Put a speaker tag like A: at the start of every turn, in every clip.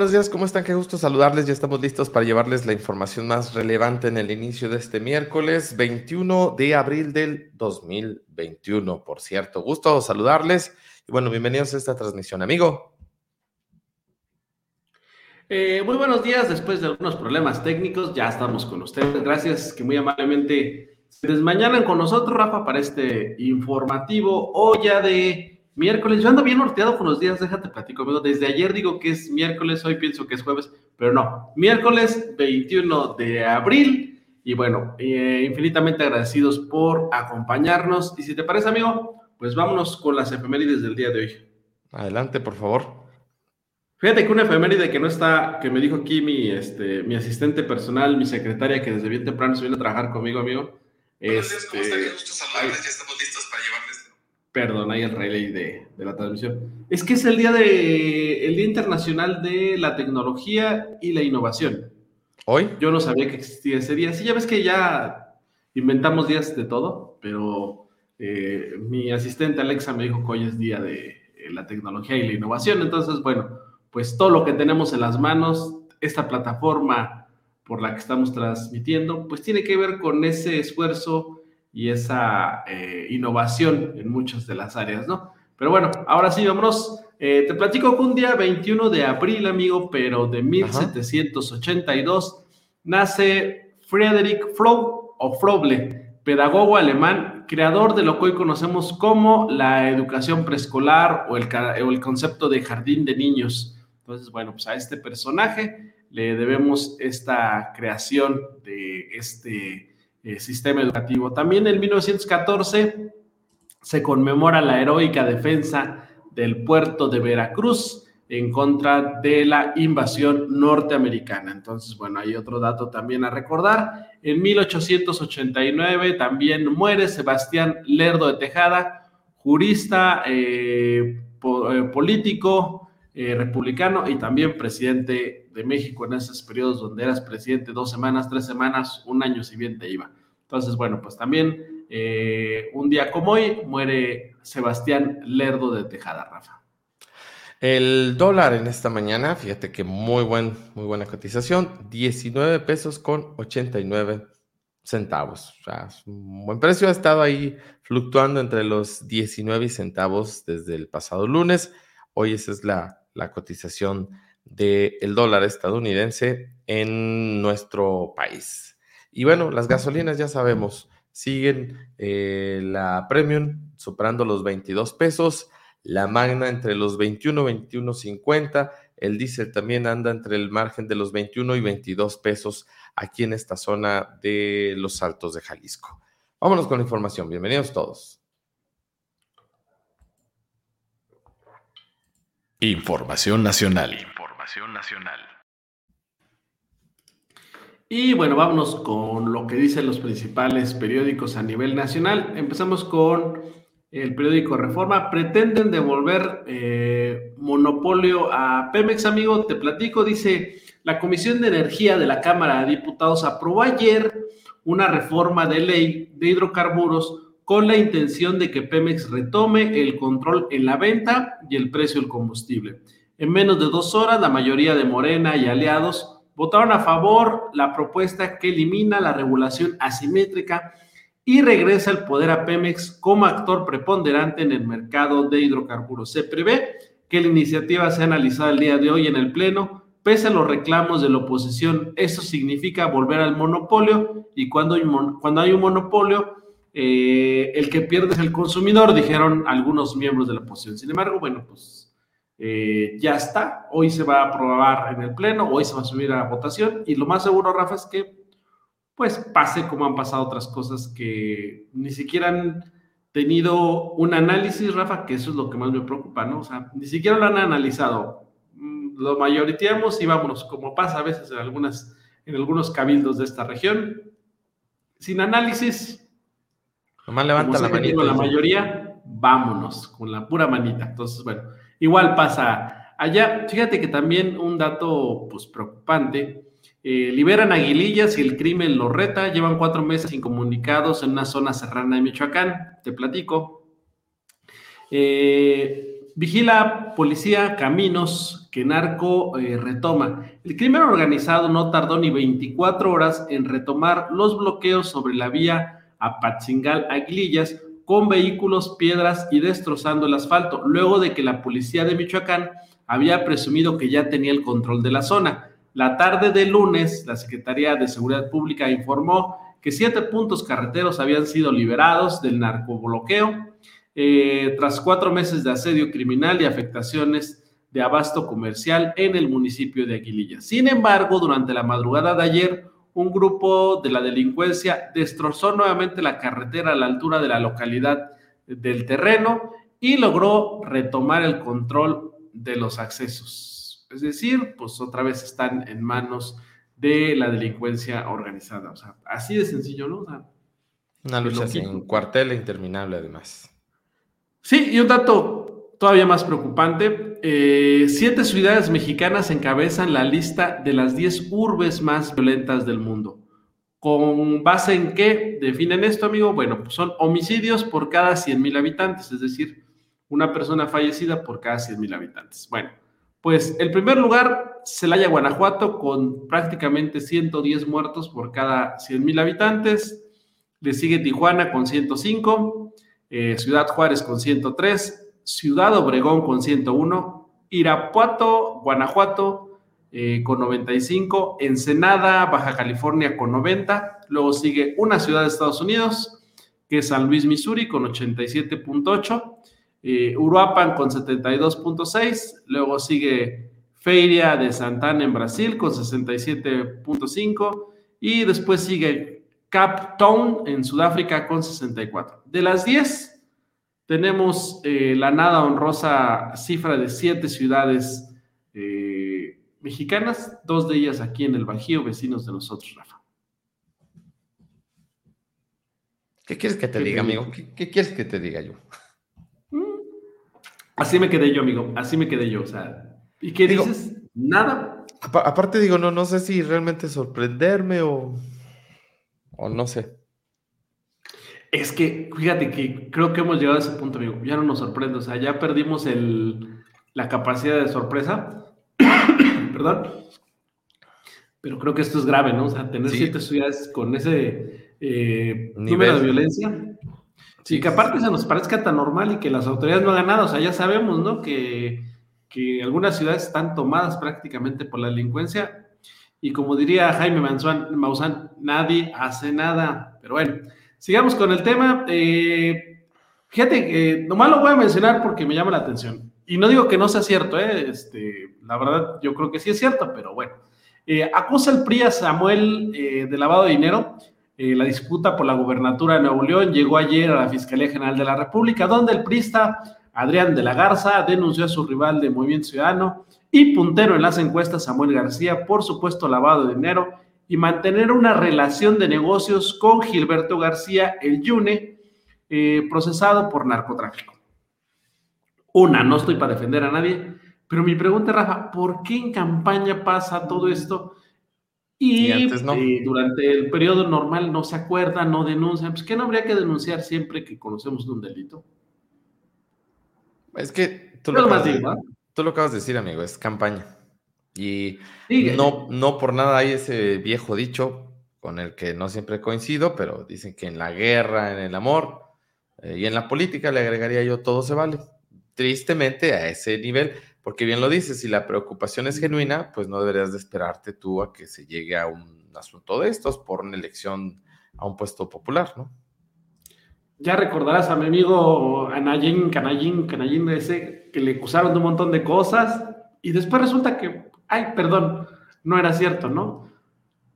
A: Buenos días, ¿cómo están? Qué gusto saludarles. Ya estamos listos para llevarles la información más relevante en el inicio de este miércoles 21 de abril del 2021. Por cierto, gusto saludarles y bueno, bienvenidos a esta transmisión, amigo.
B: Eh, muy buenos días, después de algunos problemas técnicos, ya estamos con ustedes. Gracias que muy amablemente se desmañanan con nosotros, Rafa, para este informativo olla de Miércoles, yo ando bien norteado con los días, déjate platico, amigo. Desde ayer digo que es miércoles, hoy pienso que es jueves, pero no. Miércoles 21 de abril. Y bueno, eh, infinitamente agradecidos por acompañarnos. Y si te parece, amigo, pues vámonos con las efemérides del día de hoy.
A: Adelante, por favor.
B: Fíjate que una efeméride que no está, que me dijo aquí mi, este, mi asistente personal, mi secretaria, que desde bien temprano se viene a trabajar conmigo, amigo. Este, Perdón, ahí el relay de, de, la transmisión. Es que es el día de el Día Internacional de la Tecnología y la Innovación.
A: ¿Hoy?
B: Yo no sabía que existía ese día. Sí, ya ves que ya inventamos días de todo, pero eh, mi asistente Alexa me dijo que hoy es día de eh, la tecnología y la innovación. Entonces, bueno, pues todo lo que tenemos en las manos, esta plataforma por la que estamos transmitiendo, pues tiene que ver con ese esfuerzo y esa eh, innovación en muchas de las áreas, ¿no? Pero bueno, ahora sí, vámonos. Eh, te platico que un día 21 de abril, amigo, pero de 1782, nace Friedrich Frobe, o Froble, pedagogo alemán, creador de lo que hoy conocemos como la educación preescolar o el, o el concepto de jardín de niños. Entonces, bueno, pues a este personaje le debemos esta creación de este eh, sistema educativo. También en 1914 se conmemora la heroica defensa del puerto de Veracruz en contra de la invasión norteamericana. Entonces, bueno, hay otro dato también a recordar. En 1889 también muere Sebastián Lerdo de Tejada, jurista, eh, eh, político, republicano y también presidente de México en esos periodos donde eras presidente dos semanas, tres semanas, un año si bien te iba. Entonces, bueno, pues también eh, un día como hoy muere Sebastián Lerdo de Tejada, Rafa.
A: El dólar en esta mañana, fíjate que muy, buen, muy buena cotización, 19 pesos con 89 centavos. O sea, es un buen precio, ha estado ahí fluctuando entre los 19 centavos desde el pasado lunes. Hoy esa es la, la cotización del dólar estadounidense en nuestro país. Y bueno, las gasolinas ya sabemos, siguen eh, la Premium superando los 22 pesos, la Magna entre los 21, 21, 50, el diésel también anda entre el margen de los 21 y 22 pesos aquí en esta zona de los Altos de Jalisco. Vámonos con la información. Bienvenidos todos.
C: Información nacional. Nacional.
B: Y bueno, vámonos con lo que dicen los principales periódicos a nivel nacional. Empezamos con el periódico Reforma. Pretenden devolver eh, monopolio a Pemex, amigo. Te platico, dice, la Comisión de Energía de la Cámara de Diputados aprobó ayer una reforma de ley de hidrocarburos con la intención de que Pemex retome el control en la venta y el precio del combustible. En menos de dos horas, la mayoría de Morena y aliados votaron a favor la propuesta que elimina la regulación asimétrica y regresa el poder a Pemex como actor preponderante en el mercado de hidrocarburos. Se prevé que la iniciativa sea analizada el día de hoy en el Pleno, pese a los reclamos de la oposición. Eso significa volver al monopolio y cuando hay, cuando hay un monopolio, eh, el que pierde es el consumidor, dijeron algunos miembros de la oposición. Sin embargo, bueno, pues eh, ya está, hoy se va a aprobar en el Pleno, hoy se va a subir a votación y lo más seguro, Rafa, es que pues pase como han pasado otras cosas que ni siquiera han tenido un análisis, Rafa, que eso es lo que más me preocupa, ¿no? O sea, ni siquiera lo han analizado. Mm, lo mayoriteamos y vámonos, como pasa a veces en, algunas, en algunos cabildos de esta región, sin análisis.
A: Nomás levanta la manita.
B: La mayoría, vámonos, con la pura manita. Entonces, bueno, Igual pasa allá. Fíjate que también un dato pues, preocupante. Eh, liberan aguilillas y el crimen lo reta. Llevan cuatro meses incomunicados en una zona serrana de Michoacán. Te platico. Eh, Vigila policía caminos que narco eh, retoma. El crimen organizado no tardó ni 24 horas en retomar los bloqueos sobre la vía Apatzingal Aguilillas con vehículos, piedras y destrozando el asfalto, luego de que la policía de Michoacán había presumido que ya tenía el control de la zona. La tarde del lunes, la Secretaría de Seguridad Pública informó que siete puntos carreteros habían sido liberados del narcobloqueo eh, tras cuatro meses de asedio criminal y afectaciones de abasto comercial en el municipio de Aguililla. Sin embargo, durante la madrugada de ayer, un grupo de la delincuencia destrozó nuevamente la carretera a la altura de la localidad del terreno y logró retomar el control de los accesos. Es decir, pues otra vez están en manos de la delincuencia organizada. O sea, así de sencillo, ¿no?
A: Una lucha sin cuartel interminable, además.
B: Sí, y un dato todavía más preocupante. Eh, siete ciudades mexicanas encabezan la lista de las diez urbes más violentas del mundo. ¿Con base en qué definen esto, amigo? Bueno, pues son homicidios por cada 100 mil habitantes, es decir, una persona fallecida por cada 100 mil habitantes. Bueno, pues el primer lugar, Celaya, Guanajuato, con prácticamente 110 muertos por cada 100 mil habitantes. Le sigue Tijuana con 105. Eh, Ciudad Juárez con 103, Ciudad Obregón con 101, Irapuato, Guanajuato eh, con 95, Ensenada, Baja California con 90, luego sigue una ciudad de Estados Unidos, que es San Luis, Missouri con 87.8, eh, Uruapan con 72.6, luego sigue Feria de Santana en Brasil con 67.5 y después sigue Cap Town en Sudáfrica con 64. De las 10, tenemos eh, la nada honrosa cifra de 7 ciudades eh, mexicanas, dos de ellas aquí en el Bajío, vecinos de nosotros, Rafa.
A: ¿Qué quieres que te diga, amigo? ¿Qué, quieres que te diga yo?
B: Mm. Así me quedé yo, amigo. Así me quedé yo. O sea, ¿y qué dices? Nada.
A: Aparte, digo, no, no sé si realmente sorprenderme o o no sé.
B: Es que, fíjate que creo que hemos llegado a ese punto, amigo. Ya no nos sorprende, o sea, ya perdimos el, la capacidad de sorpresa. Perdón. Pero creo que esto es grave, ¿no? O sea, tener siete ciudades con ese eh, número de violencia. Sí, que aparte se nos parezca tan normal y que las autoridades no hagan nada. O sea, ya sabemos, ¿no? Que, que algunas ciudades están tomadas prácticamente por la delincuencia y como diría Jaime Maussan, nadie hace nada. Pero bueno, sigamos con el tema. Eh, fíjate que nomás lo voy a mencionar porque me llama la atención. Y no digo que no sea cierto, ¿eh? este, la verdad yo creo que sí es cierto, pero bueno. Eh, acusa el PRI a Samuel eh, de lavado de dinero. la disputa por la gubernatura de Nuevo León llegó ayer a la Fiscalía General de la República, donde el PRIsta Adrián de la Garza denunció a su rival de Movimiento Ciudadano, y puntero en las encuestas Samuel García por supuesto lavado de dinero y mantener una relación de negocios con Gilberto García, el Yune, eh, procesado por narcotráfico. Una, no estoy para defender a nadie, pero mi pregunta, Rafa, ¿por qué en campaña pasa todo esto? Y, eh, durante el periodo normal no se acuerda, no denuncian. Pues, ¿qué no habría que denunciar siempre que conocemos de un delito?
A: Es que tú lo, tú lo acabas de decir, amigo, es campaña. Y no, no por nada hay ese viejo dicho con el que no siempre coincido, pero dicen que en la guerra, en el amor eh, y en la política le agregaría yo todo se vale. Tristemente a ese nivel, porque bien lo dices, si la preocupación es genuina, pues no deberías de esperarte tú a que se llegue a un asunto de estos por una elección a un puesto popular, ¿no?
B: Ya recordarás a mi amigo Anayín, Canayín, Canayín ese, que le acusaron de un montón de cosas y después resulta que, ay, perdón, no era cierto, ¿no?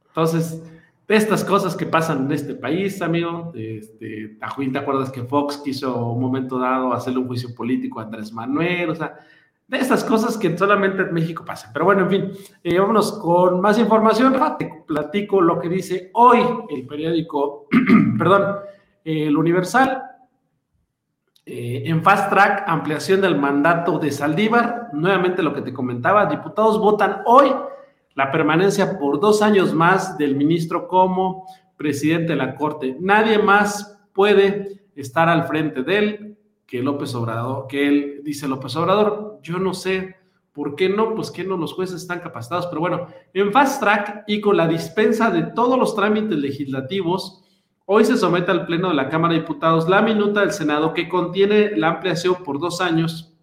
B: Entonces, de estas cosas que pasan en este país, amigo, este, ¿te acuerdas que Fox quiso un momento dado hacerle un juicio político a Andrés Manuel? O sea, de estas cosas que solamente en México pasan. Pero bueno, en fin, eh, vámonos con más información. Te platico lo que dice hoy el periódico, perdón, el Universal, eh, en fast track, ampliación del mandato de Saldívar. Nuevamente lo que te comentaba, diputados votan hoy la permanencia por dos años más del ministro como presidente de la Corte. Nadie más puede estar al frente de él que López Obrador, que él dice López Obrador, yo no sé por qué no, pues que no los jueces están capacitados, pero bueno, en fast track y con la dispensa de todos los trámites legislativos, hoy se somete al Pleno de la Cámara de Diputados la minuta del Senado que contiene la ampliación por dos años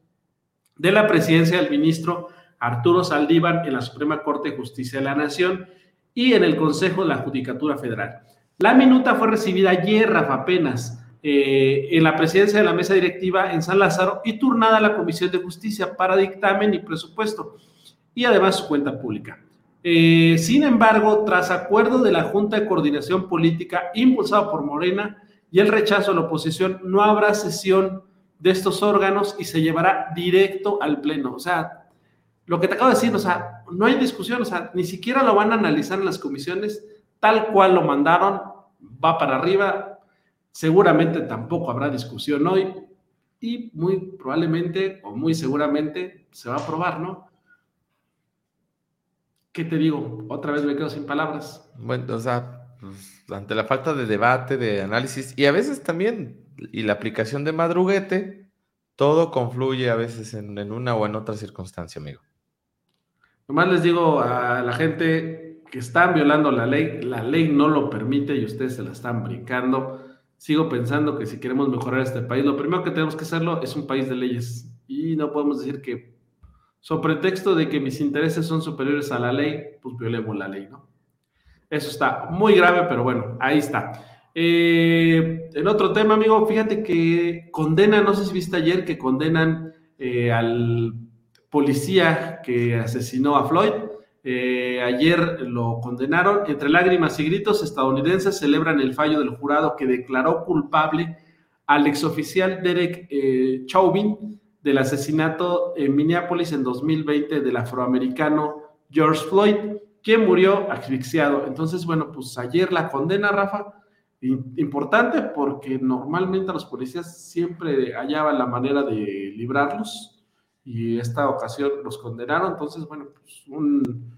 B: de la presidencia del ministro Arturo Saldívar en la Suprema Corte de Justicia de la Nación y en el Consejo de la Judicatura Federal. La minuta fue recibida ayer, Rafa, apenas, eh, en la presidencia de la mesa directiva en San Lázaro y turnada a la Comisión de Justicia para dictamen y presupuesto y además su cuenta pública. Eh, sin embargo, tras acuerdo de la Junta de Coordinación Política impulsado por Morena y el rechazo a la oposición, no habrá sesión de estos órganos y se llevará directo al Pleno. O sea, lo que te acabo de decir, o sea, no hay discusión, o sea, ni siquiera lo van a analizar en las comisiones, tal cual lo mandaron, va para arriba, seguramente tampoco habrá discusión hoy y muy probablemente o muy seguramente se va a aprobar, ¿no? ¿Qué te digo? Otra vez me quedo sin palabras.
A: Bueno, o sea, pues, ante la falta de debate, de análisis y a veces también, y la aplicación de madruguete, todo confluye a veces en, en una o en otra circunstancia, amigo.
B: Nomás les digo a la gente que están violando la ley, la ley no lo permite y ustedes se la están brincando. Sigo pensando que si queremos mejorar este país, lo primero que tenemos que hacerlo es un país de leyes y no podemos decir que, sobre pretexto de que mis intereses son superiores a la ley, pues violemos la ley, ¿no? Eso está muy grave, pero bueno, ahí está. Eh, en otro tema, amigo, fíjate que condenan, no sé si viste ayer que condenan eh, al policía que asesinó a Floyd. Eh, ayer lo condenaron. Entre lágrimas y gritos, estadounidenses celebran el fallo del jurado que declaró culpable al exoficial Derek eh, Chauvin del asesinato en Minneapolis en 2020 del afroamericano George Floyd, quien murió asfixiado. Entonces, bueno, pues ayer la condena, Rafa, importante porque normalmente los policías siempre hallaban la manera de librarlos y esta ocasión los condenaron. Entonces, bueno, pues un,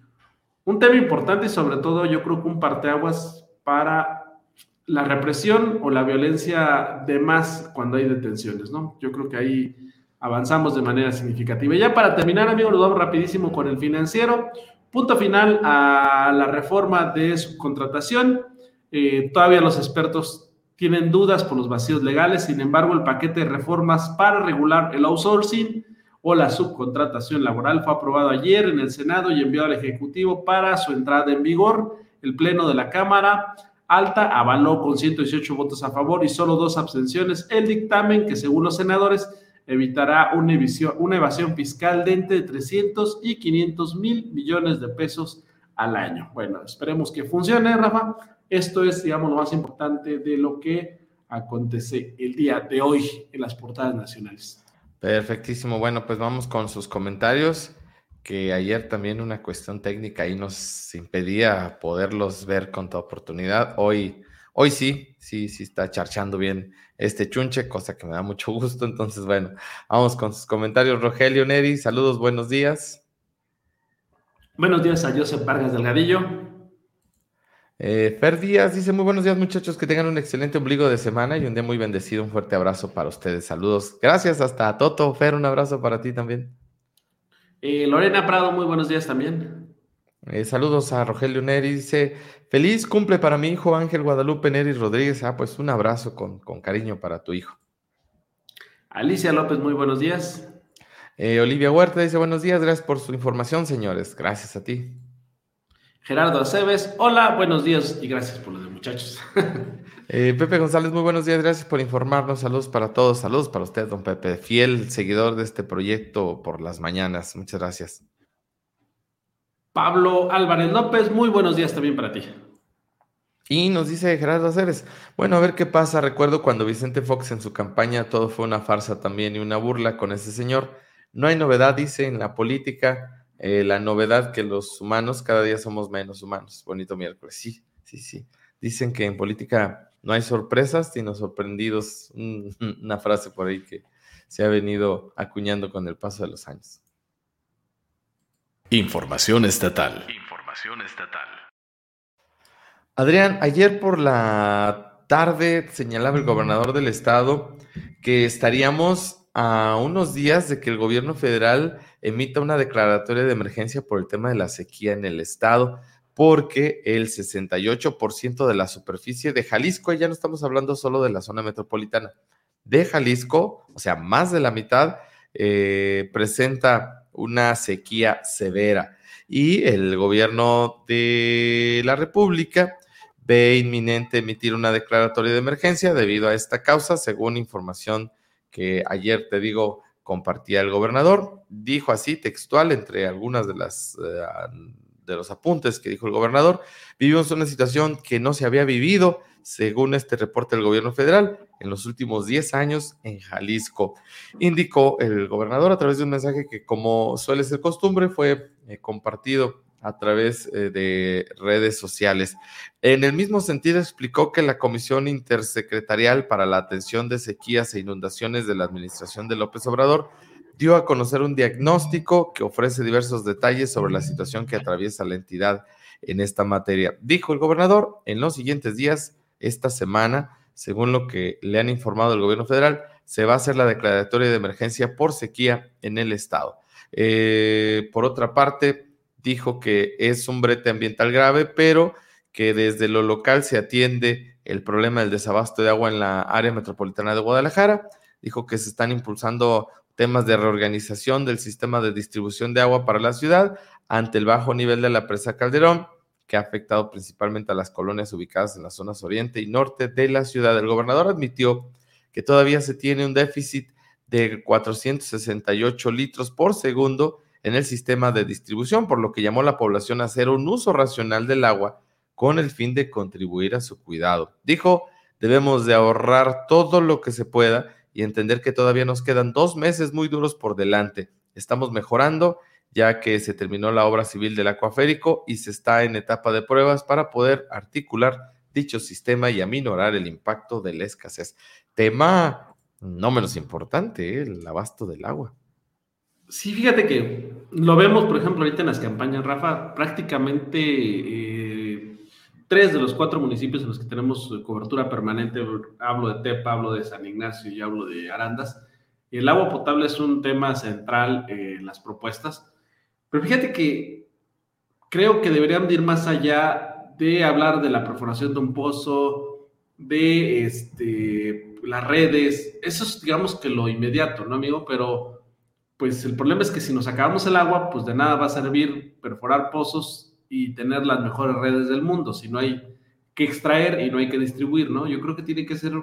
B: un tema importante y sobre todo yo creo que un parteaguas para la represión o la violencia de más cuando hay detenciones, ¿no? Yo creo que ahí avanzamos de manera significativa. Y ya para terminar, amigos, nos vamos rapidísimo con el financiero. Punto final a la reforma de subcontratación. Eh, todavía los expertos tienen dudas por los vacíos legales, sin embargo, el paquete de reformas para regular el outsourcing o la subcontratación laboral fue aprobado ayer en el Senado y enviado al Ejecutivo para su entrada en vigor. El Pleno de la Cámara Alta avaló con 118 votos a favor y solo dos abstenciones el dictamen que, según los senadores, evitará una evasión, una evasión fiscal de entre 300 y 500 mil millones de pesos al año. Bueno, esperemos que funcione, Rafa. Esto es, digamos, lo más importante de lo que acontece el día de hoy en las portadas nacionales.
A: Perfectísimo. Bueno, pues vamos con sus comentarios, que ayer también una cuestión técnica ahí nos impedía poderlos ver con toda oportunidad. Hoy, hoy sí, sí, sí está charchando bien este chunche, cosa que me da mucho gusto. Entonces, bueno, vamos con sus comentarios. Rogelio Neri, saludos, buenos días.
B: Buenos días a Joseph Vargas Delgadillo.
A: Eh, Fer Díaz dice, muy buenos días muchachos, que tengan un excelente ombligo de semana y un día muy bendecido. Un fuerte abrazo para ustedes. Saludos. Gracias hasta Toto. Fer, un abrazo para ti también.
B: Eh, Lorena Prado, muy buenos días también.
A: Eh, saludos a Rogelio Neri. Dice, feliz cumple para mi hijo Ángel Guadalupe Neri Rodríguez. Ah, pues un abrazo con, con cariño para tu hijo.
B: Alicia López, muy buenos días.
A: Olivia Huerta dice, buenos días, gracias por su información, señores. Gracias a ti.
B: Gerardo Aceves, hola, buenos días y gracias por los de muchachos.
A: Eh, Pepe González, muy buenos días, gracias por informarnos. Saludos para todos, saludos para usted, don Pepe, fiel seguidor de este proyecto por las mañanas. Muchas gracias.
B: Pablo Álvarez López, muy buenos días también para ti.
A: Y nos dice Gerardo Aceves, bueno, a ver qué pasa. Recuerdo cuando Vicente Fox en su campaña todo fue una farsa también y una burla con ese señor. No hay novedad, dice, en la política eh, la novedad que los humanos cada día somos menos humanos. Bonito miércoles. Sí, sí, sí. Dicen que en política no hay sorpresas, sino sorprendidos. Una frase por ahí que se ha venido acuñando con el paso de los años.
C: Información estatal. Información estatal.
A: Adrián, ayer por la tarde señalaba el gobernador del estado que estaríamos a unos días de que el gobierno federal emita una declaratoria de emergencia por el tema de la sequía en el estado, porque el 68% de la superficie de Jalisco, ya no estamos hablando solo de la zona metropolitana, de Jalisco, o sea, más de la mitad, eh, presenta una sequía severa. Y el gobierno de la República ve inminente emitir una declaratoria de emergencia debido a esta causa, según información que ayer te digo compartía el gobernador. Dijo así, textual, entre algunas de las eh, de los apuntes que dijo el gobernador, vivimos una situación que no se había vivido, según este reporte del gobierno federal, en los últimos 10 años en Jalisco. Indicó el gobernador a través de un mensaje que, como suele ser costumbre, fue eh, compartido a través eh, de redes sociales. En el mismo sentido, explicó que la Comisión Intersecretarial para la Atención de Sequías e Inundaciones de la Administración de López Obrador dio a conocer un diagnóstico que ofrece diversos detalles sobre la situación que atraviesa la entidad en esta materia. Dijo el gobernador, en los siguientes días, esta semana, según lo que le han informado el gobierno federal, se va a hacer la declaratoria de emergencia por sequía en el estado. Eh, por otra parte, dijo que es un brete ambiental grave, pero que desde lo local se atiende el problema del desabasto de agua en la área metropolitana de Guadalajara. Dijo que se están impulsando temas de reorganización del sistema de distribución de agua para la ciudad ante el bajo nivel de la presa Calderón, que ha afectado principalmente a las colonias ubicadas en las zonas oriente y norte de la ciudad. El gobernador admitió que todavía se tiene un déficit de 468 litros por segundo en el sistema de distribución, por lo que llamó a la población a hacer un uso racional del agua con el fin de contribuir a su cuidado. Dijo, debemos de ahorrar todo lo que se pueda y entender que todavía nos quedan dos meses muy duros por delante. Estamos mejorando ya que se terminó la obra civil del acuaférico y se está en etapa de pruebas para poder articular dicho sistema y aminorar el impacto de la escasez. Tema no menos importante, ¿eh? el abasto del agua.
B: Sí, fíjate que lo vemos, por ejemplo, ahorita en las campañas, Rafa, prácticamente eh, tres de los cuatro municipios en los que tenemos cobertura permanente, hablo de Tepa, hablo de San Ignacio y hablo de Arandas, el agua potable es un tema central en las propuestas, pero fíjate que creo que deberían ir más allá de hablar de la perforación de un pozo, de este, las redes, eso es digamos que lo inmediato, ¿no, amigo? Pero pues el problema es que si nos acabamos el agua, pues de nada va a servir perforar pozos y tener las mejores redes del mundo, si no hay que extraer y no hay que distribuir, ¿no? Yo creo que tiene que ser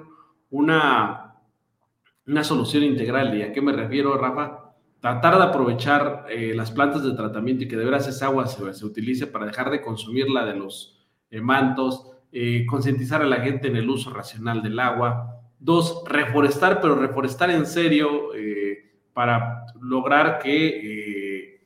B: una, una solución integral. ¿Y a qué me refiero, Rafa? Tratar de aprovechar eh, las plantas de tratamiento y que de veras esa agua se, utilice para dejar de consumirla de los eh, mantos, eh, concientizar a la gente en el uso racional del agua. Dos, reforestar, pero reforestar en serio para lograr que eh,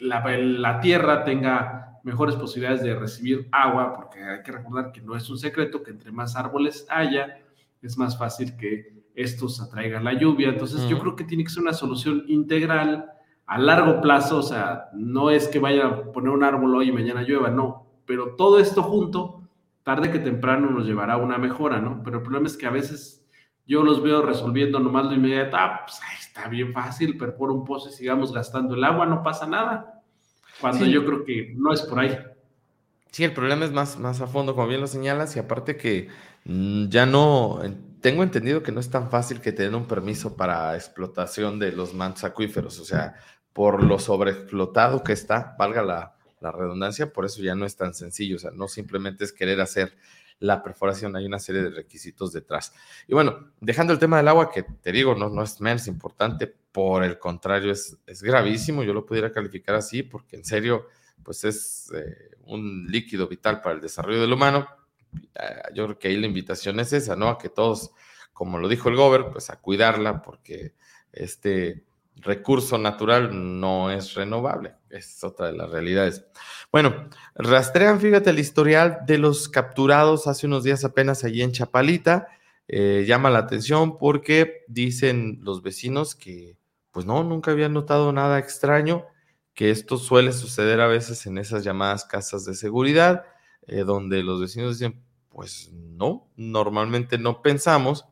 B: la, tierra tenga mejores posibilidades de recibir agua, porque hay que recordar que no es un secreto que entre más árboles haya, es más fácil que estos atraigan la lluvia. Entonces yo creo que tiene que ser una solución integral a largo plazo, o sea, no es que vaya a poner un árbol hoy y mañana llueva, no, pero todo esto junto, tarde que temprano nos llevará a una mejora, ¿no? Pero el problema es que a veces yo los veo resolviendo nomás lo inmediato, ah, pues está bien fácil, por un pozo y sigamos gastando el agua, no pasa nada. Cuando yo creo que no es por ahí.
A: Sí, el problema es más, más a fondo, como bien lo señalas, y aparte que mm, ya no, tengo entendido que no es tan fácil que tener un permiso para explotación de los mantos acuíferos, o sea, por lo sobreexplotado que está, valga la, la redundancia, por eso ya no es tan sencillo, o sea, no simplemente es querer hacer la perforación, hay una serie de requisitos detrás. Y bueno, dejando el tema del agua, que te digo, no, no es menos importante, por el contrario, es, es gravísimo, yo lo pudiera calificar así, porque en serio, pues es eh, un líquido vital para el desarrollo del humano. Ah, yo creo que ahí la invitación es esa, ¿no? A que todos, como lo dijo el Gober, pues a cuidarla, porque este recurso natural no es renovable. Es otra de las realidades. Bueno, rastrean, fíjate, el historial de los capturados hace unos días apenas allí en Chapalita. Eh, llama la atención porque dicen los vecinos que, pues no, nunca habían notado nada extraño, que esto suele suceder a veces en esas llamadas casas de seguridad, eh, donde los vecinos dicen, Pues no, normalmente no pensamos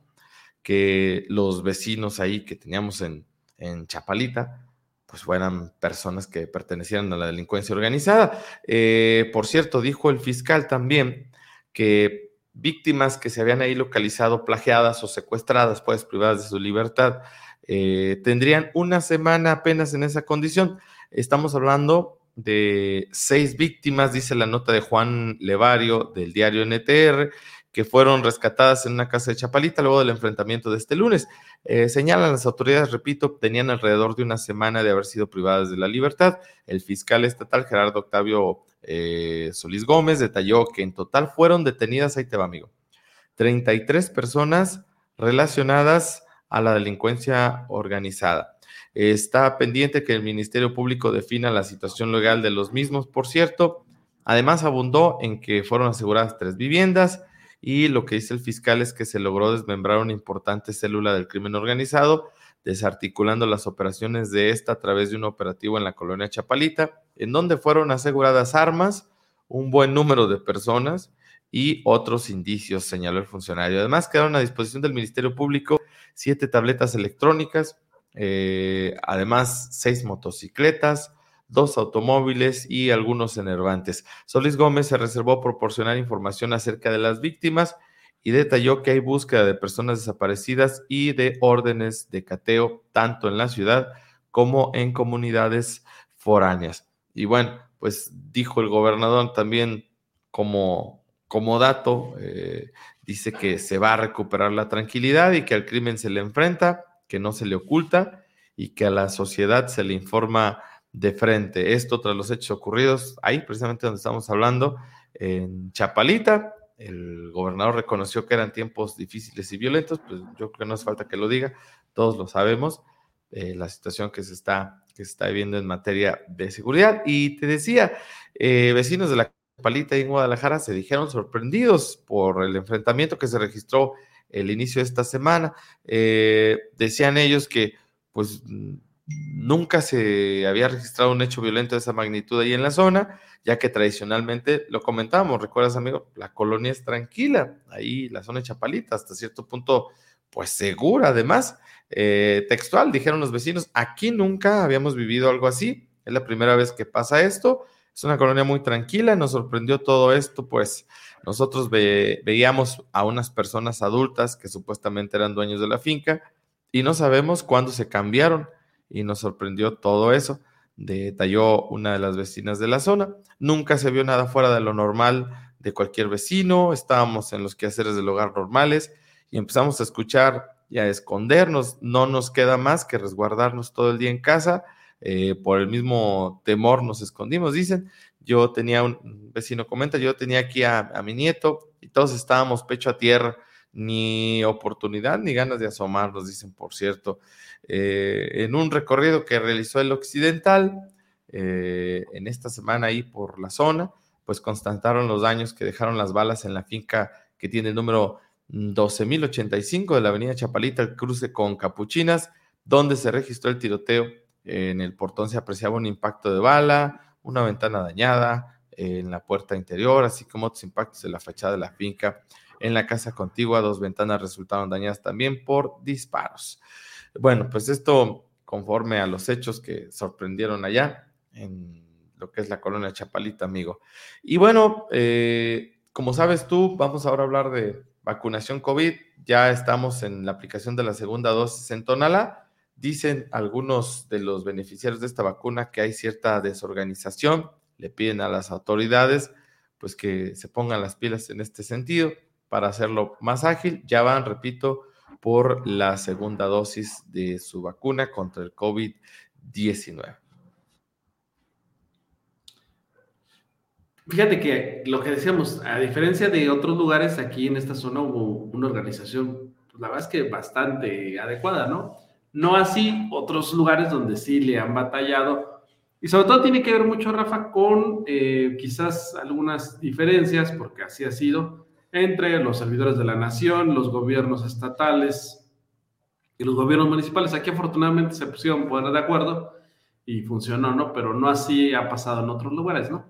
A: que los vecinos ahí que teníamos en, en Chapalita, pues fueran personas que pertenecieran a la delincuencia organizada. Eh, por cierto, dijo el fiscal también que víctimas que se habían ahí localizado plagiadas o secuestradas, pues privadas de su libertad, eh, tendrían una semana apenas en esa condición. Estamos hablando de seis víctimas, dice la nota de Juan Levario del diario NTR, que fueron rescatadas en una casa de Chapalita luego del enfrentamiento de este lunes. Eh, señalan las autoridades, repito, tenían alrededor de una semana de haber sido privadas de la libertad. El fiscal estatal Gerardo Octavio eh, Solís Gómez detalló que en total fueron detenidas, ahí te va amigo, 33 personas relacionadas a la delincuencia organizada. Está pendiente que el Ministerio Público defina la situación legal de los mismos, por cierto. Además, abundó en que fueron aseguradas tres viviendas, y lo que dice el fiscal es que se logró desmembrar una importante célula del crimen organizado, desarticulando las operaciones de esta a través de un operativo en la colonia Chapalita, en donde fueron aseguradas armas, un buen número de personas y otros indicios, señaló el funcionario. Además, quedaron a disposición del Ministerio Público siete tabletas electrónicas, eh, además seis motocicletas, dos automóviles y algunos enervantes. Solís Gómez se reservó proporcionar información acerca de las víctimas y detalló que hay búsqueda de personas desaparecidas y de órdenes de cateo tanto en la ciudad como en comunidades foráneas. Y bueno, pues dijo el gobernador también como, como dato, eh, dice que se va a recuperar la tranquilidad y que al crimen se le enfrenta, que no se le oculta y que a la sociedad se le informa de frente. Esto tras los hechos ocurridos ahí, precisamente donde estamos hablando, en Chapalita. El gobernador reconoció que eran tiempos difíciles y violentos, pues yo creo que no hace falta que lo diga, todos lo sabemos, eh, la situación que se está que se está viviendo en materia de seguridad. Y te decía, eh, vecinos de la Chapalita y en Guadalajara se dijeron sorprendidos por el enfrentamiento que se registró el inicio de esta semana. Eh, decían ellos que pues Nunca se había registrado un hecho violento de esa magnitud ahí en la zona, ya que tradicionalmente, lo comentábamos, recuerdas amigo, la colonia es tranquila, ahí la zona de Chapalita, hasta cierto punto, pues segura además. Eh, textual, dijeron los vecinos, aquí nunca habíamos vivido algo así, es la primera vez que pasa esto, es una colonia muy tranquila, nos sorprendió todo esto, pues nosotros veíamos a unas personas adultas que supuestamente eran dueños de la finca y no sabemos cuándo se cambiaron y nos sorprendió todo eso. Detalló una de las vecinas de la zona. Nunca se vio nada fuera de lo normal de cualquier vecino. Estábamos en los quehaceres del hogar normales y empezamos a escuchar y a escondernos. No nos queda más que resguardarnos todo el día en casa. Eh, por el mismo temor nos escondimos, dicen. Yo tenía un vecino comenta, yo tenía aquí a, mi nieto y todos estábamos pecho a tierra ni oportunidad ni ganas de asomarnos, dicen, por cierto. Eh, en un recorrido que realizó el Occidental, eh, en esta semana ahí por la zona, pues constataron los daños que dejaron las balas en la finca que tiene el número 12.085 de la avenida Chapalita, el cruce con Capuchinas, donde se registró el tiroteo. En el portón se apreciaba un impacto de bala, una ventana dañada en la puerta interior, así como otros impactos en la fachada de la finca. En la casa contigua, dos ventanas resultaron dañadas también por disparos. Bueno, pues esto conforme a los hechos que sorprendieron allá en lo que es la colonia Chapalita, amigo. Y bueno, eh, como sabes tú, vamos ahora a hablar de vacunación COVID. Ya estamos en la aplicación de la segunda dosis en Tonala. Dicen algunos de los beneficiarios de esta vacuna que hay cierta desorganización. Le piden a las autoridades pues que se pongan las pilas en este sentido para hacerlo más ágil. Ya van, repito, por la segunda dosis de su vacuna contra el COVID-19.
B: Fíjate que lo que decíamos, a diferencia de otros lugares, aquí en esta zona hubo una organización, pues, la verdad es que bastante adecuada, ¿no? No así otros lugares donde sí le han batallado. Y sobre todo tiene que ver mucho, Rafa, con eh, quizás algunas diferencias, porque así ha sido, entre los servidores de la nación, los gobiernos estatales y los gobiernos municipales. Aquí afortunadamente se pusieron poner de acuerdo y funcionó, ¿no? Pero no así ha pasado en otros lugares, ¿no?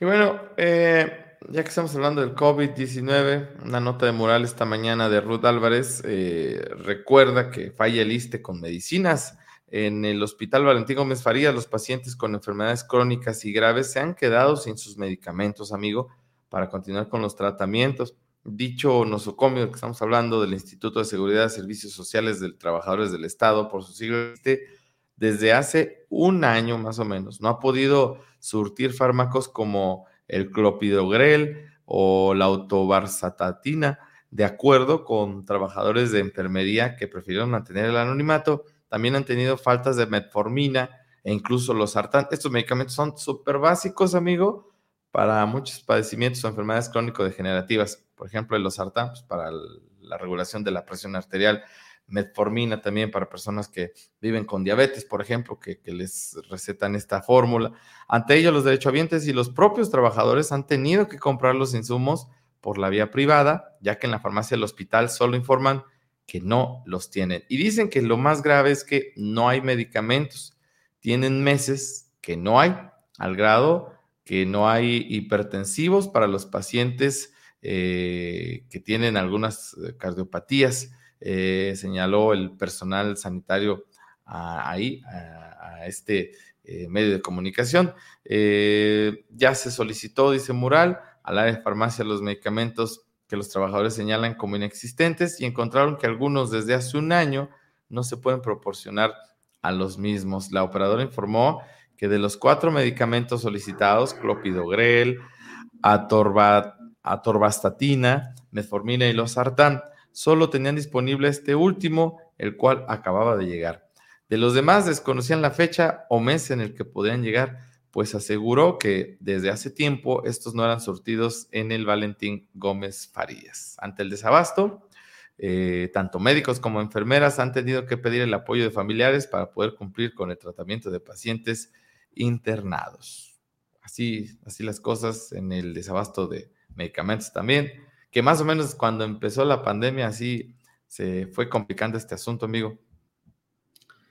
A: Y bueno, eh, ya que estamos hablando del COVID-19, una nota de mural esta mañana de Ruth Álvarez eh, recuerda que falla el ISTE con medicinas. En el Hospital Valentín Gómez Farías, los pacientes con enfermedades crónicas y graves se han quedado sin sus medicamentos, amigo, para continuar con los tratamientos. Dicho nosocomio que estamos hablando del Instituto de Seguridad de Servicios Sociales de Trabajadores del Estado, por su siglo, desde hace un año más o menos, no ha podido surtir fármacos como el clopidogrel o la autobarsatatina, de acuerdo con trabajadores de enfermería que prefirieron mantener el anonimato, también han tenido faltas de metformina e incluso los sartán. Estos medicamentos son súper básicos, amigo, para muchos padecimientos o enfermedades crónico-degenerativas. Por ejemplo, el losartán, pues, para la regulación de la presión arterial, metformina también para personas que viven con diabetes, por ejemplo, que, les recetan esta fórmula. Ante ello, los derechohabientes y los propios trabajadores han tenido que comprar los insumos por la vía privada, ya que en la farmacia del hospital solo informan que no los tienen. Y dicen que lo más grave es que no hay medicamentos. Tienen meses que no hay, al grado que no hay hipertensivos para los pacientes eh, que tienen algunas eh, cardiopatías. Eh, señaló el personal sanitario ahí, a, este eh, medio de comunicación. Eh, ya se solicitó, dice Mural, al área de farmacia los medicamentos que los trabajadores señalan como inexistentes y encontraron que algunos desde hace un año no se pueden proporcionar a los mismos. La operadora informó que de los cuatro medicamentos solicitados, clopidogrel, atorvastatina, metformina y losartán, solo tenían disponible este último, el cual acababa de llegar. De los demás desconocían la fecha o mes en el que podían llegar, pues aseguró que desde hace tiempo estos no eran surtidos en el Valentín Gómez Farías. Ante el desabasto, eh, tanto médicos como enfermeras han tenido que pedir el apoyo de familiares para poder cumplir con el tratamiento de pacientes internados. Así, así las cosas en el desabasto de medicamentos también que más o menos cuando empezó la pandemia así se fue complicando este asunto, amigo.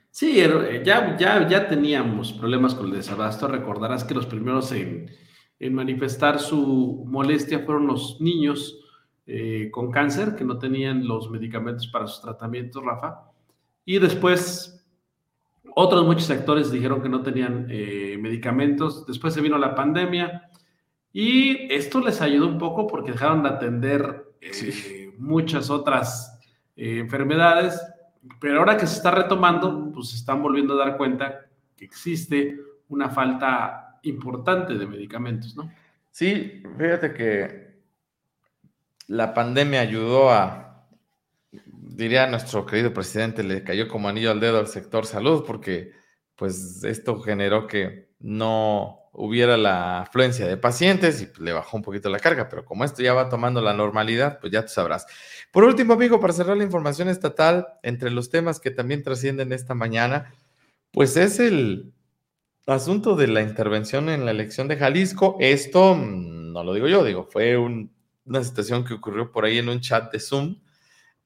B: Sí, eh, ya, ya, ya teníamos problemas con el desabasto. Recordarás que los primeros en, manifestar su molestia fueron los niños eh, con cáncer que no tenían los medicamentos para sus tratamientos, Rafa. Y después otros muchos sectores dijeron que no tenían eh, medicamentos. Después se vino la pandemia y esto les ayudó un poco porque dejaron de atender eh, muchas otras eh, enfermedades, pero ahora que se está retomando, pues se están volviendo a dar cuenta que existe una falta importante de medicamentos, ¿no?
A: Sí, fíjate que la pandemia ayudó a, diría nuestro querido presidente, le cayó como anillo al dedo al sector salud porque pues esto generó que no hubiera la afluencia de pacientes y pues, le bajó un poquito la carga, pero como esto ya va tomando la normalidad, pues ya tú sabrás. Por último, amigo, para cerrar la información estatal, entre los temas que también trascienden esta mañana, pues es el asunto de la intervención en la elección de Jalisco. Esto mm, no lo digo yo, digo, fue una situación que ocurrió por ahí en un chat de Zoom,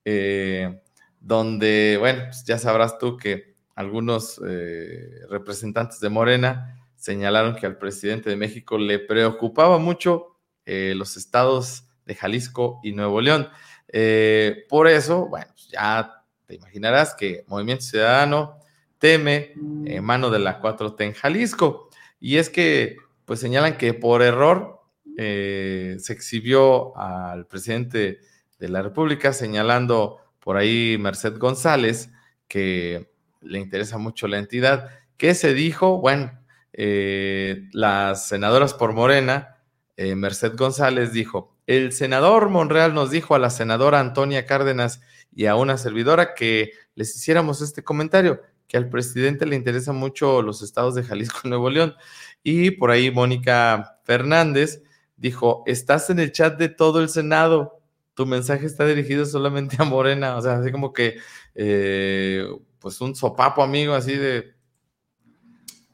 A: eh, donde, bueno, pues ya sabrás tú que algunos eh, representantes de Morena, señalaron que al presidente de México le preocupaba mucho eh, los estados de Jalisco y Nuevo León. Eh, por eso, bueno, pues ya te imaginarás que Movimiento Ciudadano teme mano de la 4T en Jalisco. Y es que, pues señalan que por error eh, se exhibió al presidente de la República señalando por ahí Merced González que le interesa mucho la entidad. ¿Qué se dijo? Bueno, eh, las senadoras por Morena, eh, Merced González dijo, el senador Monreal nos dijo a la senadora Antonia Cárdenas y a una servidora que les hiciéramos este comentario, que al presidente le interesan mucho los estados de Jalisco y Nuevo León. Y por ahí Mónica Fernández dijo, estás en el chat de todo el Senado, tu mensaje está dirigido solamente a Morena, o sea, así como que, eh, pues un sopapo amigo, así de,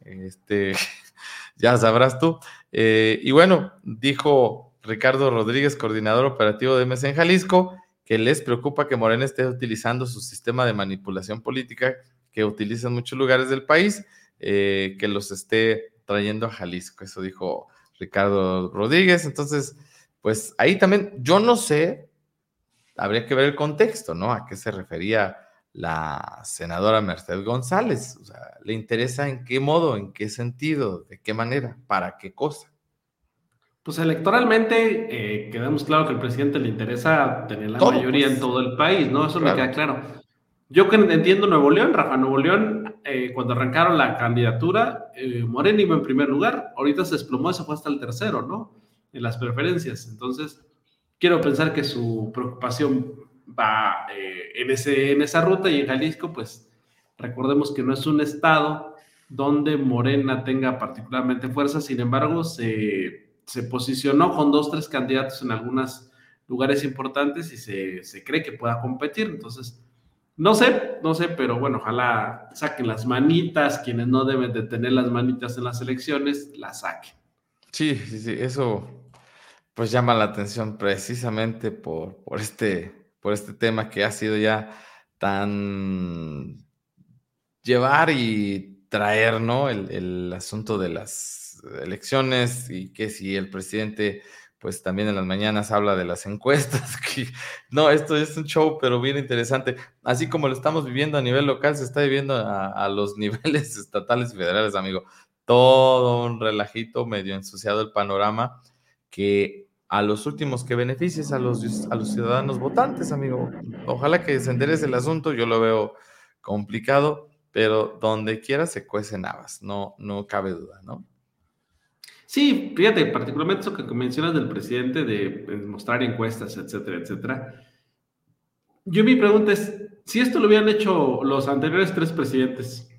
A: este, ya sabrás tú. Eh, y bueno, dijo Ricardo Rodríguez, coordinador operativo de MS en Jalisco, que les preocupa que Morena esté utilizando su sistema de manipulación política que utiliza en muchos lugares del país, eh, que los esté trayendo a Jalisco. Eso dijo Ricardo Rodríguez. Entonces, pues ahí también, yo no sé, habría que ver el contexto, ¿no? A qué se refería la senadora Mercedes González. O sea, ¿le interesa en qué modo, en qué sentido, de qué manera, para qué cosa?
B: Pues electoralmente eh, quedamos claro que al presidente le interesa tener la mayoría en pues. todo el país, ¿no? Eso me queda claro. Yo que entiendo Nuevo León, Rafa, Nuevo León, eh, cuando arrancaron la candidatura, eh, iba en primer lugar, ahorita se desplomó, se fue hasta el tercero, ¿no? En las preferencias. Entonces, quiero pensar que su preocupación va eh, en, en esa ruta y en Jalisco, pues recordemos que no es un estado donde Morena tenga particularmente fuerza, sin embargo, se se posicionó con dos, tres candidatos en algunos lugares importantes y se, cree que pueda competir. Entonces, no sé, no sé, pero bueno, ojalá saquen las manitas, quienes no deben de tener las manitas en las elecciones, las saquen.
A: Sí, sí, sí, eso pues llama la atención precisamente por, por, este, por este tema que ha sido ya tan llevar y traer, ¿no? El, el asunto de las elecciones y que si el presidente pues también en las mañanas habla de las encuestas. no, esto es un show, pero bien interesante. Así como lo estamos viviendo a nivel local, se está viviendo a, los niveles estatales y federales, amigo. Todo un relajito, medio ensuciado el panorama, que a los últimos que beneficies a los, a los ciudadanos votantes, amigo. Ojalá que se enderece el asunto, yo lo veo complicado, pero donde quiera se cuecen habas, no, no cabe duda, ¿no?
B: Sí, fíjate, particularmente eso que mencionas del presidente de mostrar encuestas, etcétera, etcétera. Yo mi pregunta es, si esto lo hubieran hecho los anteriores tres presidentes,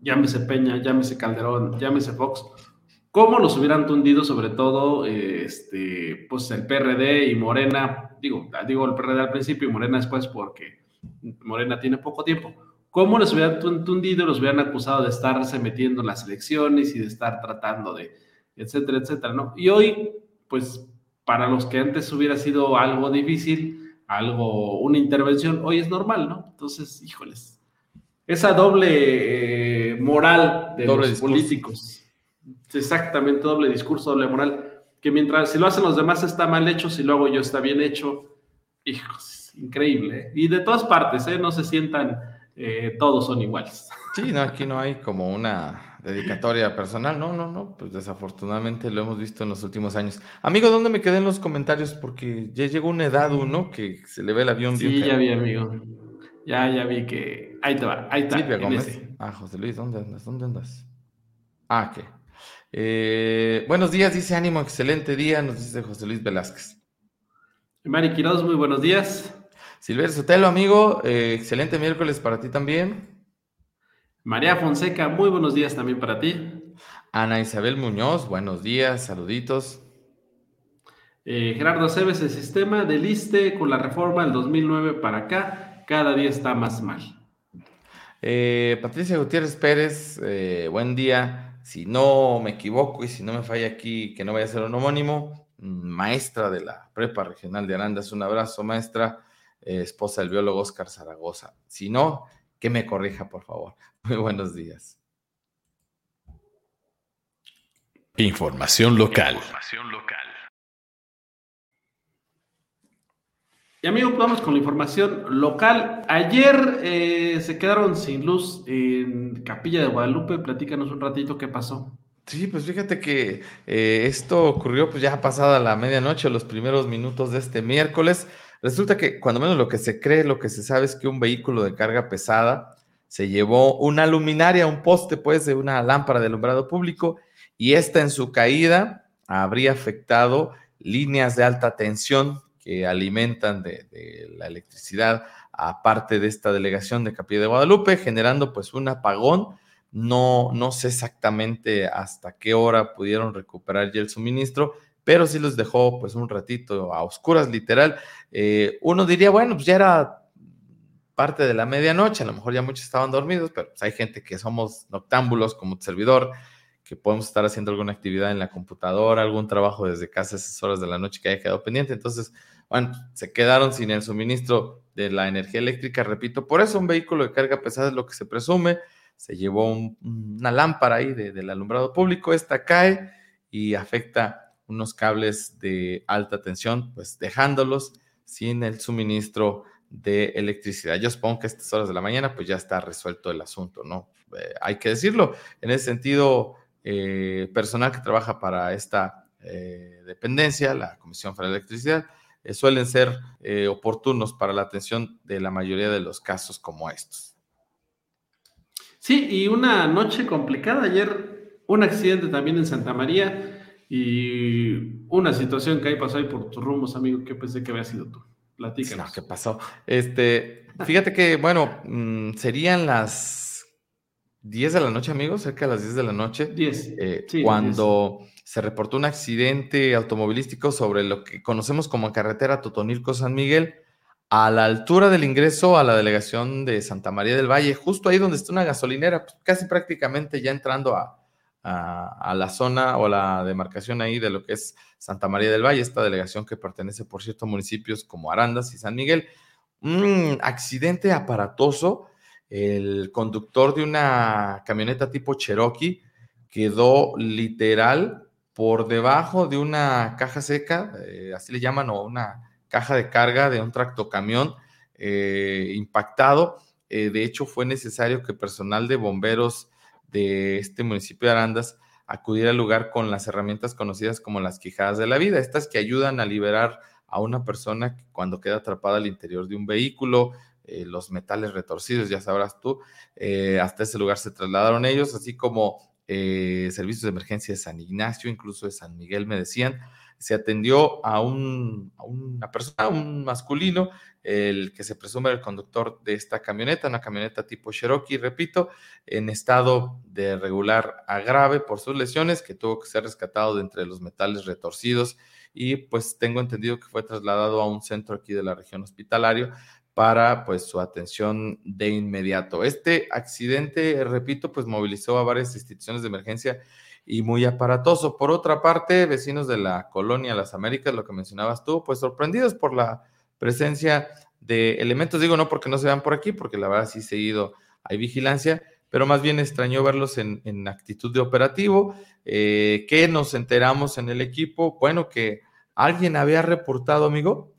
B: llámese Peña, llámese Calderón, llámese Fox, ¿cómo los hubieran tundido sobre todo este, pues el PRD y Morena? Digo, digo el PRD al principio y Morena después porque Morena tiene poco tiempo. ¿Cómo los hubieran tundido, los hubieran acusado de estarse metiendo en las elecciones y de estar tratando de etcétera, etcétera, ¿no? Y hoy, pues, para los que antes hubiera sido algo difícil, algo, una intervención, hoy es normal, ¿no? Entonces, híjoles, esa doble eh, moral de los políticos, exactamente, doble discurso, doble moral, que mientras si lo hacen los demás está mal hecho, si lo hago yo está bien hecho, hijos, increíble. ¿eh? Y de todas partes, ¿eh? No se sientan, eh, todos son iguales.
A: Sí, no, aquí no hay como una dedicatoria personal. No, no, no, pues desafortunadamente lo hemos visto en los últimos años. Amigo, ¿dónde me quedé en los comentarios? Porque ya llegó una edad uno que se le ve el avión
B: bien. Sí, ya vi, amigo. Ya, ya vi que. Ahí te va, ahí está.
A: Silvia Gómez. Ah, José Luis, ¿dónde andas? ¿Dónde andas? Ah, ¿qué? Eh, buenos días, dice Ánimo, excelente día, nos dice José Luis Velázquez.
B: Mari Quiroz, muy buenos días.
A: Silver Sotelo, amigo, eh, excelente miércoles para ti también.
B: María Fonseca, muy buenos días también para ti.
A: Ana Isabel Muñoz, buenos días, saluditos.
B: Eh, Gerardo Cebes, el sistema del ISTE con la reforma del 2009 para acá, cada día está más mal.
A: Eh, Patricia Gutiérrez Pérez, buen día. Si no me equivoco y si no me falla aquí, que no vaya a ser un homónimo, maestra de la Prepa Regional de Arandas, un abrazo, maestra, esposa del biólogo Oscar Zaragoza. Si no, que me corrija, por favor. Muy buenos días.
C: Información local.
B: Y amigos, vamos con la información local. Ayer eh, se quedaron sin luz en Capilla de Guadalupe. Platícanos un ratito qué pasó.
A: Sí, pues fíjate que eh, esto ocurrió pues ya pasada la medianoche, los primeros minutos de este miércoles. Resulta que cuando menos lo que se cree, lo que se sabe es que un vehículo de carga pesada se llevó una luminaria, un poste, pues, de una lámpara de alumbrado público, y esta en su caída habría afectado líneas de alta tensión alimentan de, la electricidad a parte de esta delegación de Capilla de Guadalupe, generando pues un apagón. No, no sé exactamente hasta qué hora pudieron recuperar ya el suministro, pero sí los dejó pues un ratito a oscuras, literal. Eh, uno diría, bueno, pues ya era parte de la medianoche, a lo mejor ya muchos estaban dormidos, pero pues, hay gente que somos noctámbulos como servidor, que podemos estar haciendo alguna actividad en la computadora, algún trabajo desde casa a esas horas de la noche que haya quedado pendiente. Entonces, bueno, se quedaron sin el suministro de la energía eléctrica, repito, por eso un vehículo de carga pesada es lo que se presume, se llevó una lámpara ahí del alumbrado público, esta cae y afecta unos cables de alta tensión, pues dejándolos sin el suministro de electricidad. Yo supongo que a estas horas de la mañana pues ya está resuelto el asunto, ¿no? Eh, hay que decirlo. En ese sentido, eh, personal que trabaja para esta eh, dependencia, la Comisión Federal de Electricidad, suelen ser oportunos para la atención de la mayoría de los casos como estos.
B: Sí, y una noche complicada. Ayer un accidente también en Santa María y una situación que ahí pasó ahí por tus rumbos, amigo, que pensé que había sido tú.
A: Platícanos. No, ¿qué pasó? Este, fíjate que, bueno, mm, serían las 10 de la noche, amigos, cerca de las 10 de la noche.
B: 10.
A: Eh, cuando se reportó un accidente automovilístico sobre lo que conocemos como carretera Totonilco-San Miguel, a la altura del ingreso a la delegación de Santa María del Valle, justo ahí donde está una gasolinera, pues, casi prácticamente ya entrando a, a, la zona o la demarcación ahí de lo que es Santa María del Valle, esta delegación que pertenece, por cierto, a municipios como Arandas y San Miguel. Un accidente aparatoso, el conductor de una camioneta tipo Cherokee quedó literal por debajo de una caja seca, eh, así le llaman, o una caja de carga de un tractocamión eh, impactado. Eh, de hecho, fue necesario que personal de bomberos de este municipio de Arandas acudir al lugar con las herramientas conocidas como las quijadas de la vida, estas que ayudan a liberar a una persona cuando queda atrapada al interior de un vehículo, eh, los metales retorcidos, ya sabrás tú, eh, hasta ese lugar se trasladaron ellos, así como eh, servicios de emergencia de San Ignacio, incluso de San Miguel, me decían, se atendió a, un, a una persona, un masculino, el que se presume el conductor de esta camioneta, una camioneta tipo Cherokee, repito, en estado de regular a grave por sus lesiones, que tuvo que ser rescatado de entre los metales retorcidos. Y pues tengo entendido que fue trasladado a un centro aquí de la región hospitalario para pues su atención de inmediato. Este accidente, repito, pues movilizó a varias instituciones de emergencia y muy aparatoso. Por otra parte, vecinos de la colonia Las Américas, lo que mencionabas tú, pues sorprendidos por la presencia de elementos, digo no porque no se vean por aquí, porque la verdad sí seguido hay vigilancia, pero más bien extrañó verlos en, actitud de operativo. Eh, ¿Qué nos enteramos en el equipo? Bueno, que alguien había reportado, amigo,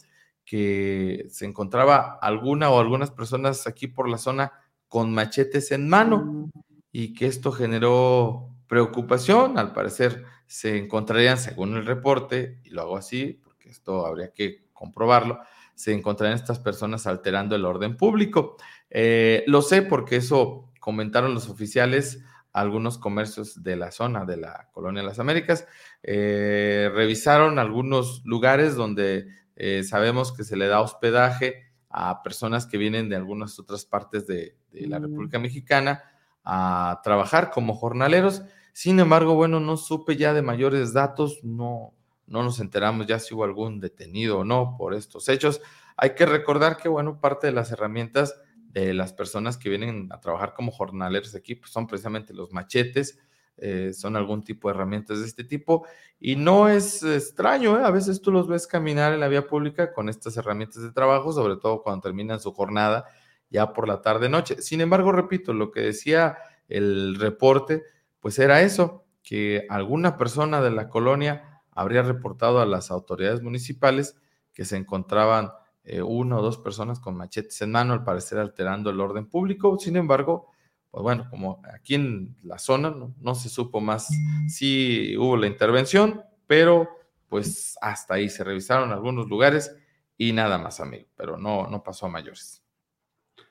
A: que se encontraba alguna o algunas personas aquí por la zona con machetes en mano mm. y que esto generó preocupación. Al parecer se encontrarían, según el reporte, y lo hago así, porque esto habría que comprobarlo, se encontrarían estas personas alterando el orden público. Eh, lo sé porque eso comentaron los oficiales algunos comercios de la zona de la Colonia de las Américas. Eh, revisaron algunos lugares donde eh, sabemos que se le da hospedaje a personas que vienen de algunas otras partes de, de la. República Mexicana a trabajar como jornaleros. Sin embargo, bueno, no supe ya de mayores datos, no, no nos enteramos ya si hubo algún detenido o no por estos hechos. Hay que recordar que, bueno, parte de las herramientas de las personas que vienen a trabajar como jornaleros aquí pues son precisamente los machetes, eh, son algún tipo de herramientas de este tipo y no es extraño, ¿eh? a veces tú los ves caminar en la vía pública con estas herramientas de trabajo, sobre todo cuando terminan su jornada ya por la tarde noche. Sin embargo, repito, lo que decía el reporte, pues era eso, que alguna persona de la colonia habría reportado a las autoridades municipales que se encontraban eh, una o dos personas con machetes en mano, al parecer alterando el orden público. Sin embargo, pues bueno, como aquí en la zona no, se supo más si hubo la intervención, pero pues hasta ahí se revisaron algunos lugares y nada más, amigo, pero no, no pasó a mayores.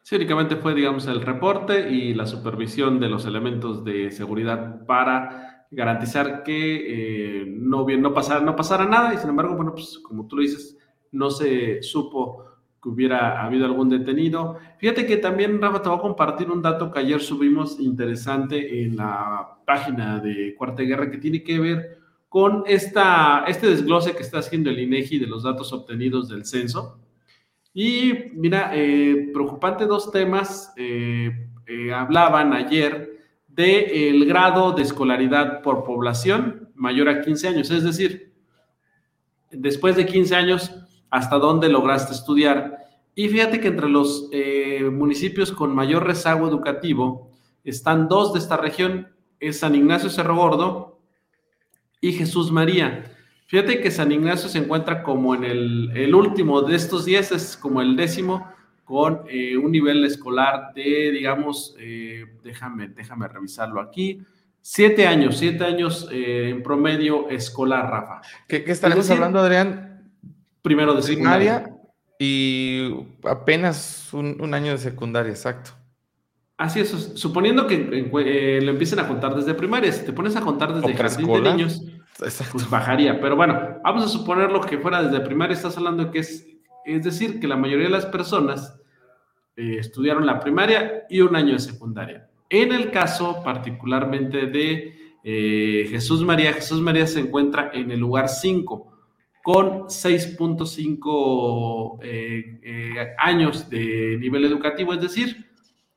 B: Sí, únicamente fue, digamos, el reporte y la supervisión de los elementos de seguridad para garantizar que eh, no, bien, no, pasara, no pasara nada y sin embargo, bueno, pues como tú lo dices, no se supo que hubiera habido algún detenido. Fíjate que también, Rafa, te voy a compartir un dato que ayer subimos interesante en la página de Cuarta Guerra que tiene que ver con esta, este desglose que está haciendo el INEGI de los datos obtenidos del censo. Y mira, eh, preocupante dos temas. Eh, hablaban ayer del grado de escolaridad por población mayor a 15 años, es decir, después de 15 años, hasta dónde lograste estudiar. Y fíjate que entre los eh, municipios con mayor rezago educativo están dos de esta región, es San Ignacio Cerro Gordo y Jesús María. Fíjate que San Ignacio se encuentra como en el, último de estos días, es como el décimo, con eh, un nivel escolar de, digamos, eh, déjame, déjame revisarlo aquí, siete años, siete años eh, en promedio escolar, Rafa.
A: ¿Qué, qué estaremos hablando, Adrián?
B: Primero de
A: primaria y apenas un, año de secundaria, exacto.
B: Así es, suponiendo que lo empiecen a contar desde primaria, si te pones a contar desde jardín de niños pues bajaría. Pero bueno, vamos a suponer lo que fuera desde primaria, estás hablando que es, es decir, que la mayoría de las personas eh, estudiaron la primaria y un año de secundaria. En el caso particularmente de eh, Jesús María, Jesús María se encuentra en el lugar 5 con 6.5 eh, años de nivel educativo, es decir,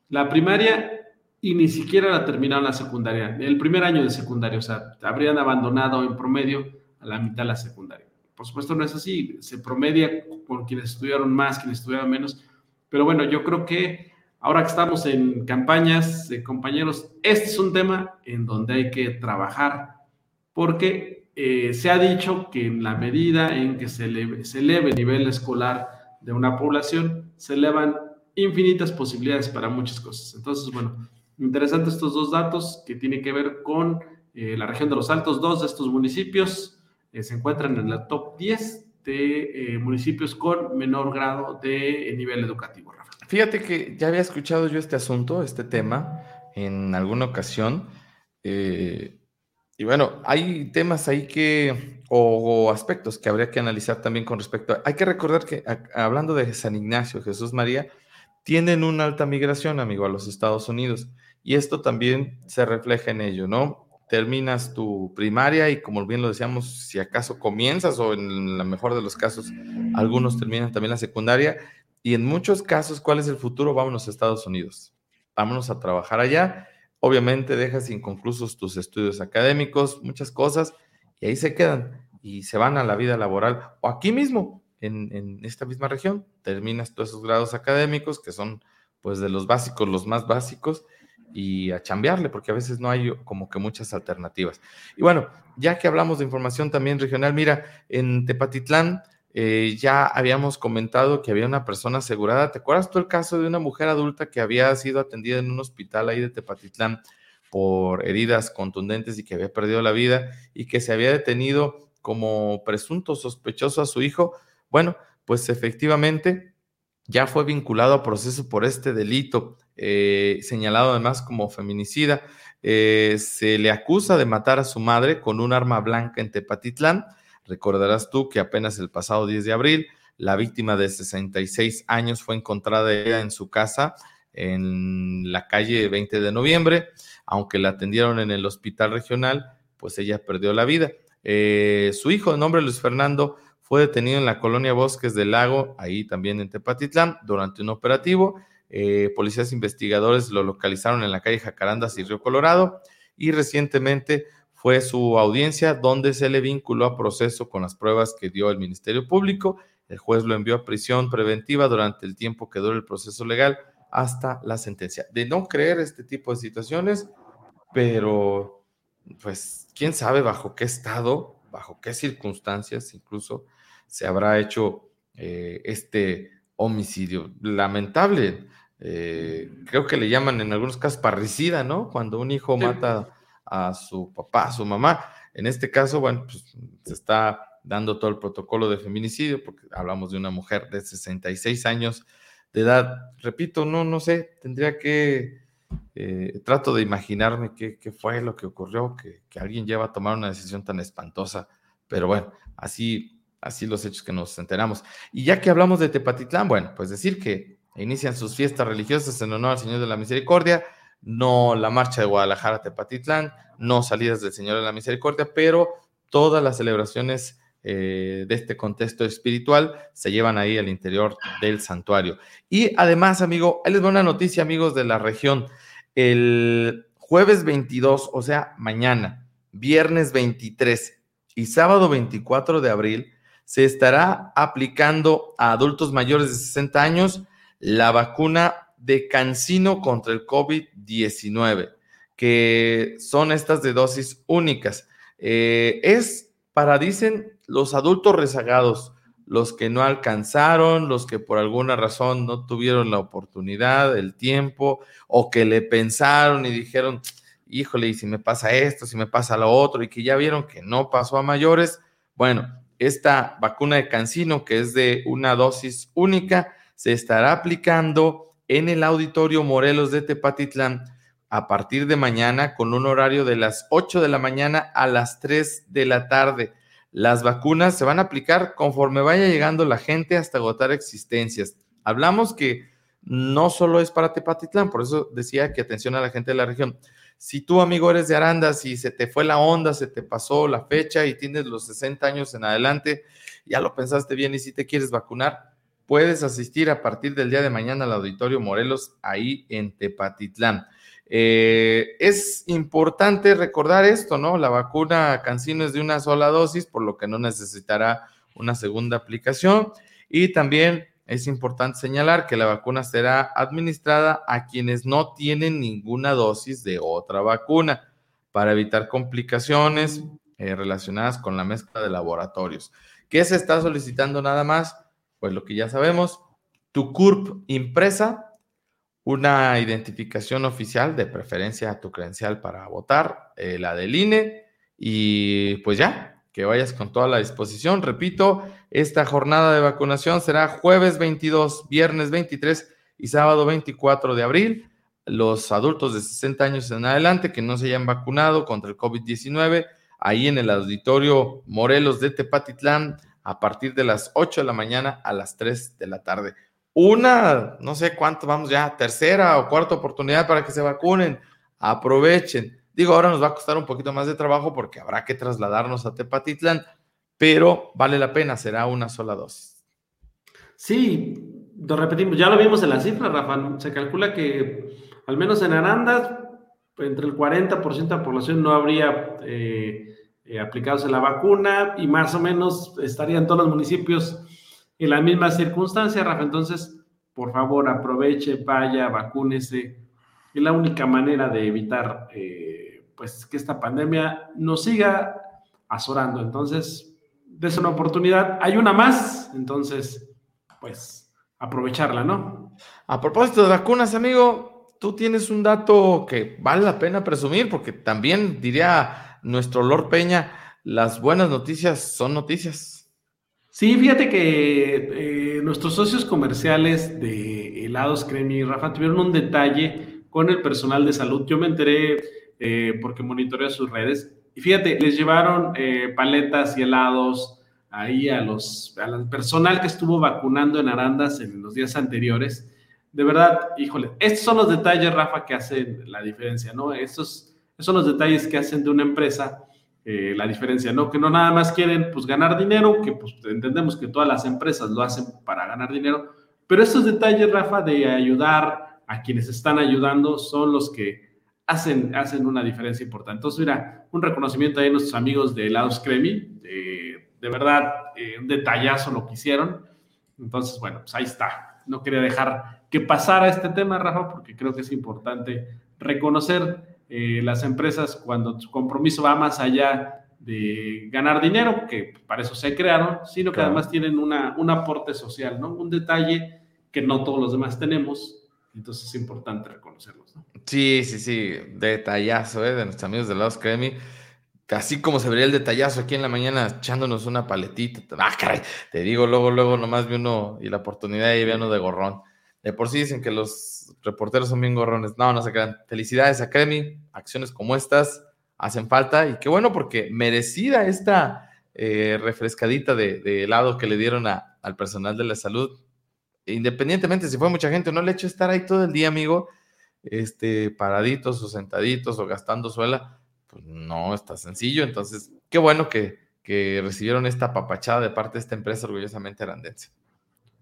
B: la primaria y ni siquiera la terminaron la secundaria, el primer año de secundaria, o sea, habrían abandonado en promedio a la mitad de la secundaria. Por supuesto no es así, se promedia por quienes estudiaron más, quienes estudiaron menos, pero bueno, yo creo que ahora que estamos en campañas, compañeros, este es un tema en donde hay que trabajar, porque eh, se ha dicho que en la medida en que se eleve, el nivel escolar de una población, se elevan infinitas posibilidades para muchas cosas. Entonces, bueno, Interesantes estos dos datos que tienen que ver con eh, la región de los Altos. Dos de estos municipios eh, se encuentran en la top 10 de municipios con menor grado de nivel educativo. Rafa.
A: Fíjate que ya había escuchado yo este asunto, este tema, en alguna ocasión. Y bueno, hay temas ahí que, o, aspectos que habría que analizar también con respecto a... Hay que recordar que hablando de San Ignacio, Jesús María, tienen una alta migración, amigo, a los Estados Unidos. Y esto también se refleja en ello, ¿no? Terminas tu primaria y como bien lo decíamos, si acaso comienzas o en la mejor de los casos, algunos terminan también la secundaria. Y en muchos casos, ¿cuál es el futuro? Vámonos a Estados Unidos. Vámonos a trabajar allá. Obviamente dejas inconclusos tus estudios académicos, muchas cosas, y ahí se quedan y se van a la vida laboral o aquí mismo, en, en esta misma región. Terminas todos esos grados académicos que son pues de los básicos, los más básicos, y a chambearle, porque a veces no hay como que muchas alternativas. Y bueno, ya que hablamos de información también regional, mira, en Tepatitlán eh, ya habíamos comentado que había una persona asegurada. ¿Te acuerdas tú el caso de una mujer adulta que había sido atendida en un hospital ahí de Tepatitlán por heridas contundentes y que había perdido la vida y que se había detenido como presunto sospechoso a su hijo? Bueno, pues efectivamente ya fue vinculado a proceso por este delito. Eh, señalado además como feminicida. Eh, se le acusa de matar a su madre con un arma blanca en Tepatitlán. Recordarás tú que apenas el pasado 10 de abril, la víctima de 66 años fue encontrada en su casa en la calle 20 de noviembre. Aunque la atendieron en el hospital regional, pues ella perdió la vida. Eh, su hijo, de nombre Luis Fernando, fue detenido en la colonia Bosques del Lago, ahí también en Tepatitlán, durante un operativo eh, policías investigadores lo localizaron en la calle Jacarandas y Río Colorado y recientemente fue su audiencia donde se le vinculó a proceso con las pruebas que dio el Ministerio Público. El juez lo envió a prisión preventiva durante el tiempo que dure el proceso legal hasta la sentencia. De no creer este tipo de situaciones, pero pues quién sabe bajo qué estado, bajo qué circunstancias incluso se habrá hecho eh, este homicidio lamentable. Eh, creo que le llaman en algunos casos parricida, ¿no? Cuando un hijo mata a su papá, a su mamá. En este caso, bueno, pues se está dando todo el protocolo de feminicidio, porque hablamos de una mujer de 66 años de edad. Repito, no, no sé, tendría que, eh, trato de imaginarme qué, fue lo que ocurrió, que, que, alguien lleva a tomar una decisión tan espantosa, pero bueno, así, así los hechos que nos enteramos. Y ya que hablamos de Tepatitlán, bueno, pues decir que inician sus fiestas religiosas en honor al Señor de la Misericordia, no la marcha de Guadalajara Tepatitlán, no salidas del Señor de la Misericordia, pero todas las celebraciones eh, de este contexto espiritual se llevan ahí al interior del santuario. Y además, amigo, ahí les una noticia, amigos de la región. El jueves 22, o sea, mañana, viernes 23 y sábado 24 de abril, se estará aplicando a adultos mayores de 60 años la vacuna de Cancino contra el COVID-19, que son estas de dosis únicas. Eh, es para, dicen, los adultos rezagados, los que no alcanzaron, los que por alguna razón no tuvieron la oportunidad, el tiempo, o que le pensaron y dijeron, híjole, y si me pasa esto, si me pasa lo otro, y que ya vieron que no pasó a mayores, bueno, esta vacuna de Cancino, que es de una dosis única, se estará aplicando en el Auditorio Morelos de Tepatitlán a partir de mañana con un horario de las 8 de la mañana a las 3 de la tarde. Las vacunas se van a aplicar conforme vaya llegando la gente hasta agotar existencias. Hablamos que no solo es para Tepatitlán, por eso decía que atención a la gente de la región. Si tú, amigo, eres de Arandas y se te fue la onda, se te pasó la fecha y tienes los 60 años en adelante, ya lo pensaste bien y si te quieres vacunar, puedes asistir a partir del día de mañana al Auditorio Morelos, ahí en Tepatitlán. Eh, es importante recordar esto, ¿no? La vacuna Cancino es de una sola dosis, por lo que no necesitará una segunda aplicación. Y también es importante señalar que la vacuna será administrada a quienes no tienen ninguna dosis de otra vacuna para evitar complicaciones eh, relacionadas con la mezcla de laboratorios. ¿Qué se está solicitando nada más? Pues lo que ya sabemos, tu CURP impresa una identificación oficial, de preferencia a tu credencial para votar, eh, la del INE, y pues ya, que vayas con toda la disposición. Repito, esta jornada de vacunación será jueves 22, viernes 23 y sábado 24 de abril. Los adultos de 60 años en adelante que no se hayan vacunado contra el COVID-19, ahí en el auditorio Morelos de Tepatitlán, a partir de las 8 de la mañana a las 3 de la tarde una, no sé cuánto, vamos ya, tercera o cuarta oportunidad para que se vacunen. Aprovechen. Digo, ahora nos va a costar un poquito más de trabajo porque habrá que trasladarnos a Tepatitlán, pero vale la pena, será una sola dosis.
B: Sí, lo repetimos, ya lo vimos en la cifra, Rafa. Se calcula que al menos en Arandas, entre el 40% de la población no habría eh, eh, aplicado la vacuna y más o menos estarían todos los municipios en la misma circunstancia, Rafa. Entonces, por favor, aproveche, vaya, vacúnese. Es la única manera de evitar eh, pues, que esta pandemia nos siga azorando. Entonces, des una oportunidad. Hay una más, entonces, pues, aprovecharla, ¿no?
A: A propósito de vacunas, amigo, tú tienes un dato que vale la pena presumir, porque también diría nuestro Lord Peña, las buenas noticias son noticias.
B: Sí, fíjate que eh, nuestros socios comerciales de helados Cremi y Rafa tuvieron un detalle con el personal de salud. Yo me enteré eh, porque monitoreo sus redes y fíjate, les llevaron eh, paletas y helados ahí a los al personal que estuvo vacunando en Arandas en los días anteriores. De verdad, híjole, estos son los detalles, Rafa, que hacen la diferencia, ¿no? Estos, son los detalles que hacen de una empresa eh, la diferencia, ¿no? Que no nada más quieren pues ganar dinero, que pues entendemos que todas las empresas lo hacen para ganar dinero, pero estos detalles, Rafa, de ayudar a quienes están ayudando son los que hacen, hacen una diferencia importante. Entonces, mira, un reconocimiento ahí a nuestros amigos de Helados Cremi, de verdad, eh, un detallazo lo que hicieron. Entonces, bueno, pues ahí está. No quería dejar que pasara este tema, Rafa, porque creo que es importante reconocer eh, las empresas cuando su compromiso va más allá de ganar dinero, que para eso se crearon, sino que además tienen una, un aporte social, ¿no? Un detalle que no todos los demás tenemos, entonces es importante reconocerlos, ¿no?
A: Sí, sí, sí, detallazo, ¿eh? De nuestros amigos de Lados Cremi. Así como se vería el detallazo aquí en la mañana echándonos una paletita. Ah, caray, te digo, luego, luego nomás vi uno y la oportunidad y vi uno de gorrón. De por sí dicen que los reporteros son bien gorrones. No, no se crean. Felicidades a Cremi. Acciones como estas hacen falta. Y qué bueno, porque merecida esta eh, refrescadita de, helado que le dieron al personal de la salud. Independientemente si fue mucha gente o no, le hecho estar ahí todo el día, amigo, este, paraditos o sentaditos o gastando suela, pues no está sencillo. Entonces, qué bueno que, que recibieron esta papachada de parte de esta empresa orgullosamente arandense.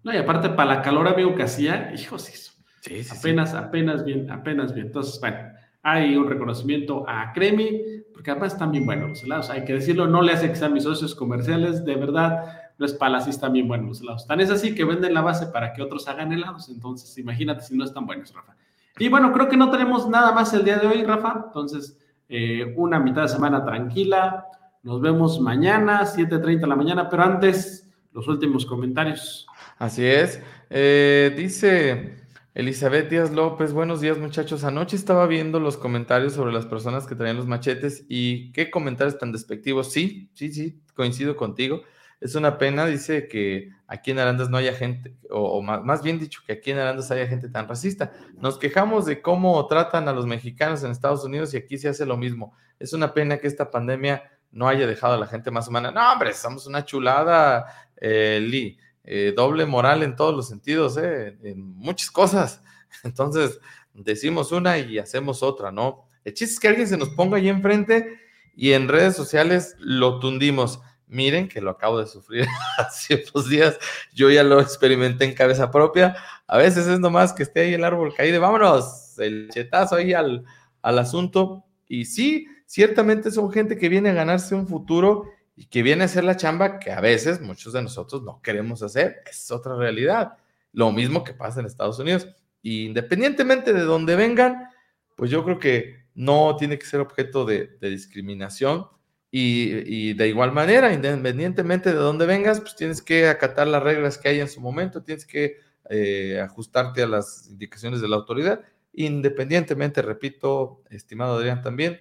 B: No, y aparte, para la calor, amigo, que hacía, hijos, eso. Sí, sí, apenas, apenas bien, apenas bien. Entonces, bueno, hay un reconocimiento a Cremi, porque además están bien buenos los helados. Hay que decirlo, no le hace que sean mis socios comerciales, de verdad, no es para así están bien buenos los helados. Tan es así que venden la base para que otros hagan helados. Entonces, imagínate si no están buenos, Rafa. Y bueno, creo que no tenemos nada más el día de hoy, Rafa. Entonces, eh, una mitad de semana tranquila, Nos vemos mañana, 7.30 de la mañana, pero antes, los últimos comentarios.
A: Así es. Eh, dice Elizabeth Díaz López, buenos días muchachos. Anoche estaba viendo los comentarios sobre las personas que traían los machetes y qué comentarios tan despectivos. Sí, sí, sí, coincido contigo. Es una pena, dice que aquí en Arandas no haya gente, o, más, bien dicho, que aquí en Arandas haya gente tan racista. Nos quejamos de cómo tratan a los mexicanos en Estados Unidos y aquí se hace lo mismo. Es una pena que esta pandemia no haya dejado a la gente más humana. No, hombre, somos una chulada, eh, Lee. Eh, doble moral en todos los sentidos, eh, en muchas cosas. Entonces, decimos una y hacemos otra, ¿no? El chiste es que alguien se nos ponga ahí enfrente y en redes sociales lo tundimos. Miren que lo acabo de sufrir hace dos días. Yo ya lo experimenté en cabeza propia. A veces es nomás que esté ahí el árbol caído. Vámonos, el chetazo ahí al, al asunto. Y sí, ciertamente son gente que viene a ganarse un futuro y que viene a hacer la chamba que a veces muchos de nosotros no queremos hacer. Es otra realidad. Lo mismo que pasa en Estados Unidos. independientemente de dónde vengan, pues yo creo que no tiene que ser objeto de discriminación y, de igual manera, independientemente de dónde vengas, pues tienes que acatar las reglas que hay en su momento, tienes que eh, ajustarte a las indicaciones de la autoridad, independientemente, repito, estimado Adrián, también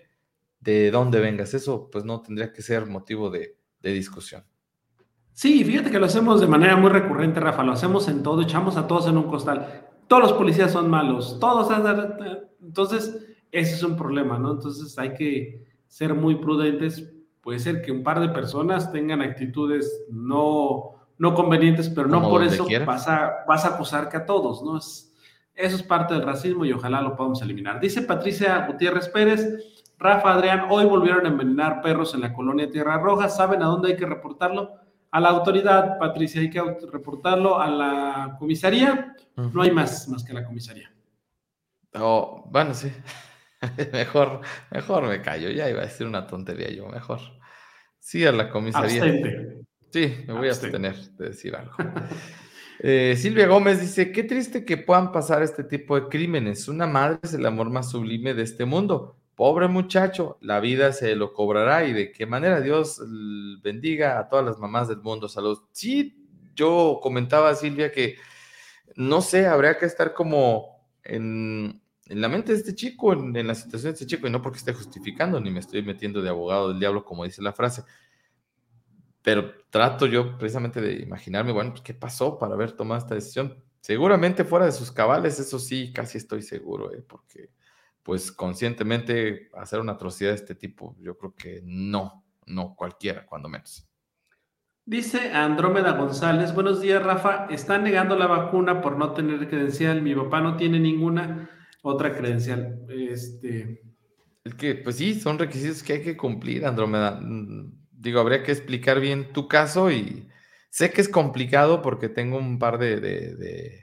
A: de dónde vengas. Eso pues no tendría que ser motivo de, de discusión.
B: Sí, fíjate que lo hacemos de manera muy recurrente, Rafa, lo hacemos en todo, echamos a todos en un costal. Todos los policías son malos, todos. Entonces, ese es un problema, ¿no? Entonces hay que ser muy prudentes puede ser que un par de personas tengan actitudes no, no convenientes, pero no por eso vas a, vas a acusar que a todos, ¿no? Es, eso es parte del racismo y ojalá lo podamos eliminar. Dice Patricia Gutiérrez Pérez, Rafa Adrián, hoy volvieron a envenenar perros en la colonia Tierra Roja, ¿saben a dónde hay que reportarlo? A la autoridad, Patricia, hay que reportarlo a la comisaría. No hay más, más que la comisaría.
A: Oh, bueno, sí. mejor, mejor me callo, ya iba a decir una tontería yo, mejor. Sí, a la comisaría. Sí, me voy a abstener de decir algo. Eh, Silvia Gómez dice, qué triste que puedan pasar este tipo de crímenes. Una madre es el amor más sublime de este mundo. Pobre muchacho, la vida se lo cobrará y de qué manera Dios bendiga a todas las mamás del mundo. Saludos. Sí, yo comentaba, Silvia, que no sé, habría que estar como en, en la mente de este chico, en, la situación de este chico, y no porque esté justificando ni me estoy metiendo de abogado del diablo, como dice la frase, pero trato yo precisamente de imaginarme, bueno, pues, ¿qué pasó para haber tomado esta decisión? Seguramente fuera de sus cabales, eso sí, casi estoy seguro, ¿eh? porque pues conscientemente hacer una atrocidad de este tipo, yo creo que no, no cualquiera, cuando menos.
B: Dice Andrómeda González, buenos días Rafa, están negando la vacuna por no tener credencial, mi papá no tiene ninguna otra credencial. Este.
A: Es que, pues sí, son requisitos que hay que cumplir, Andrómeda. Mm, digo, habría que explicar bien tu caso y sé que es complicado porque tengo un par de,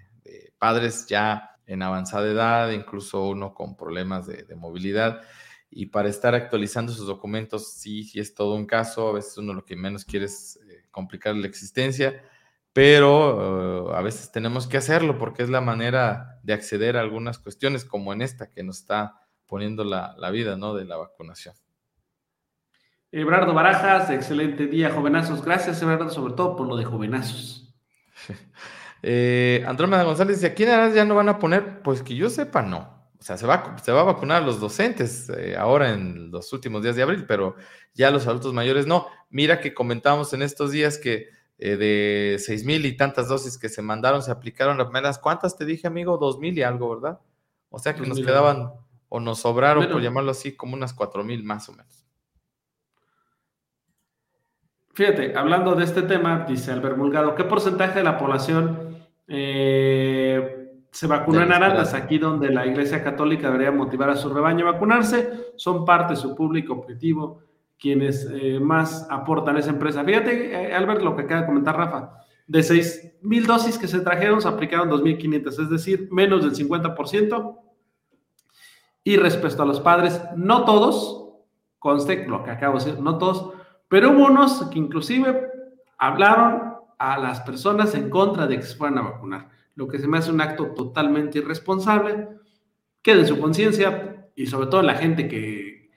A: padres ya en avanzada edad, incluso uno con problemas de, movilidad. Y para estar actualizando sus documentos, sí, sí es todo un caso. A veces uno lo que menos quiere es eh, complicar la existencia pero eh, a veces tenemos que hacerlo porque es la manera de acceder a algunas cuestiones como en esta que nos está poniendo la, vida ¿no? de la vacunación.
B: Ebrardo Barajas, excelente día, jovenazos. Gracias, Ebrardo, sobre todo por lo de jovenazos.
A: eh, Andrómeda González dice, ¿aquí en ya no van a poner? Pues que yo sepa, no. O sea, se va, se va a vacunar a los docentes eh, ahora en los últimos días de abril, pero ya los adultos mayores no. Mira que comentábamos en estos días que eh, de seis mil y tantas dosis que se mandaron, se aplicaron las primeras. ¿Cuántas te dije, amigo? Dos mil y algo, ¿verdad? O sea que nos quedaban o nos sobraron, por llamarlo así, como unas cuatro mil más o menos.
B: Fíjate, hablando de este tema, dice Albert Mulgado, ¿qué porcentaje de la población eh, se vacunó en Arandas? Aquí donde la Iglesia Católica debería motivar a su rebaño a vacunarse, son parte de su público objetivo quienes eh, más aportan a esa empresa. Fíjate, eh, Albert, lo que acaba de comentar Rafa. De 6 mil dosis que se trajeron, se aplicaron 2.500, es decir, menos del 50%. Y respecto a los padres, no todos, conste lo que acabo de decir, no todos, pero hubo unos que inclusive hablaron a las personas en contra de que se fueran a vacunar, lo que se me hace un acto totalmente irresponsable, que de su conciencia y sobre todo la gente que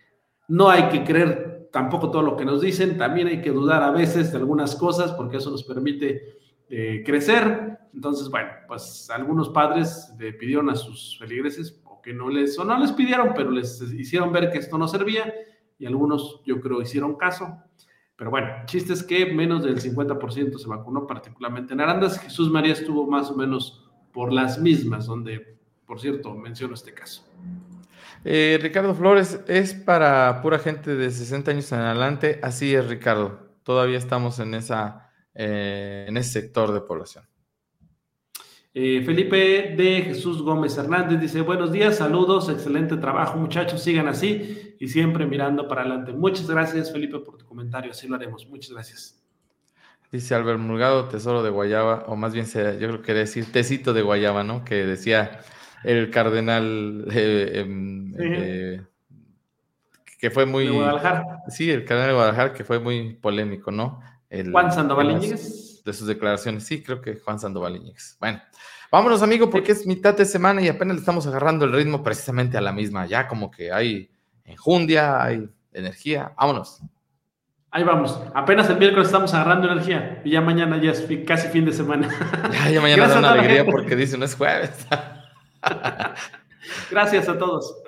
B: no hay que creer tampoco todo lo que nos dicen, también hay que dudar a veces de algunas cosas porque eso nos permite eh, crecer. Entonces, bueno, pues algunos padres le pidieron a sus feligreses, o que no les, o no les pidieron, pero les hicieron ver que esto no servía y algunos yo creo hicieron caso. Pero bueno, chiste es que menos del 50% se vacunó, particularmente en Arandas. Jesús María estuvo más o menos por las mismas, donde, por cierto, menciono este caso.
A: Eh, Ricardo Flores, es para pura gente de 60 años en adelante. Así es, Ricardo. Todavía estamos en, esa, eh, en ese sector de población.
B: Eh, Felipe de Jesús Gómez Hernández dice, buenos días, saludos, excelente trabajo muchachos, sigan así y siempre mirando para adelante. Muchas gracias Felipe por tu comentario, así lo haremos, muchas gracias.
A: Dice Albert Murgado, tesoro de Guayaba, o más bien yo creo que decir tecito de Guayaba, ¿no? Que decía el cardenal eh, em, eh, que fue muy...
B: De Guadalajara.
A: Sí, el cardenal de Guadalajara que fue muy polémico, ¿no?
B: Juan Sandoval Iñiguez.
A: De sus declaraciones, sí, creo que Juan Sandoval Iñiguez. Bueno, vámonos, amigo, porque es mitad de semana y apenas le estamos agarrando el ritmo precisamente a la misma. Ya como que hay enjundia, hay energía. Vámonos.
B: Ahí vamos. Apenas el miércoles estamos agarrando energía y ya mañana ya es casi fin de semana.
A: Ya, ya mañana da una alegría porque dice no es jueves.
B: Gracias a todos.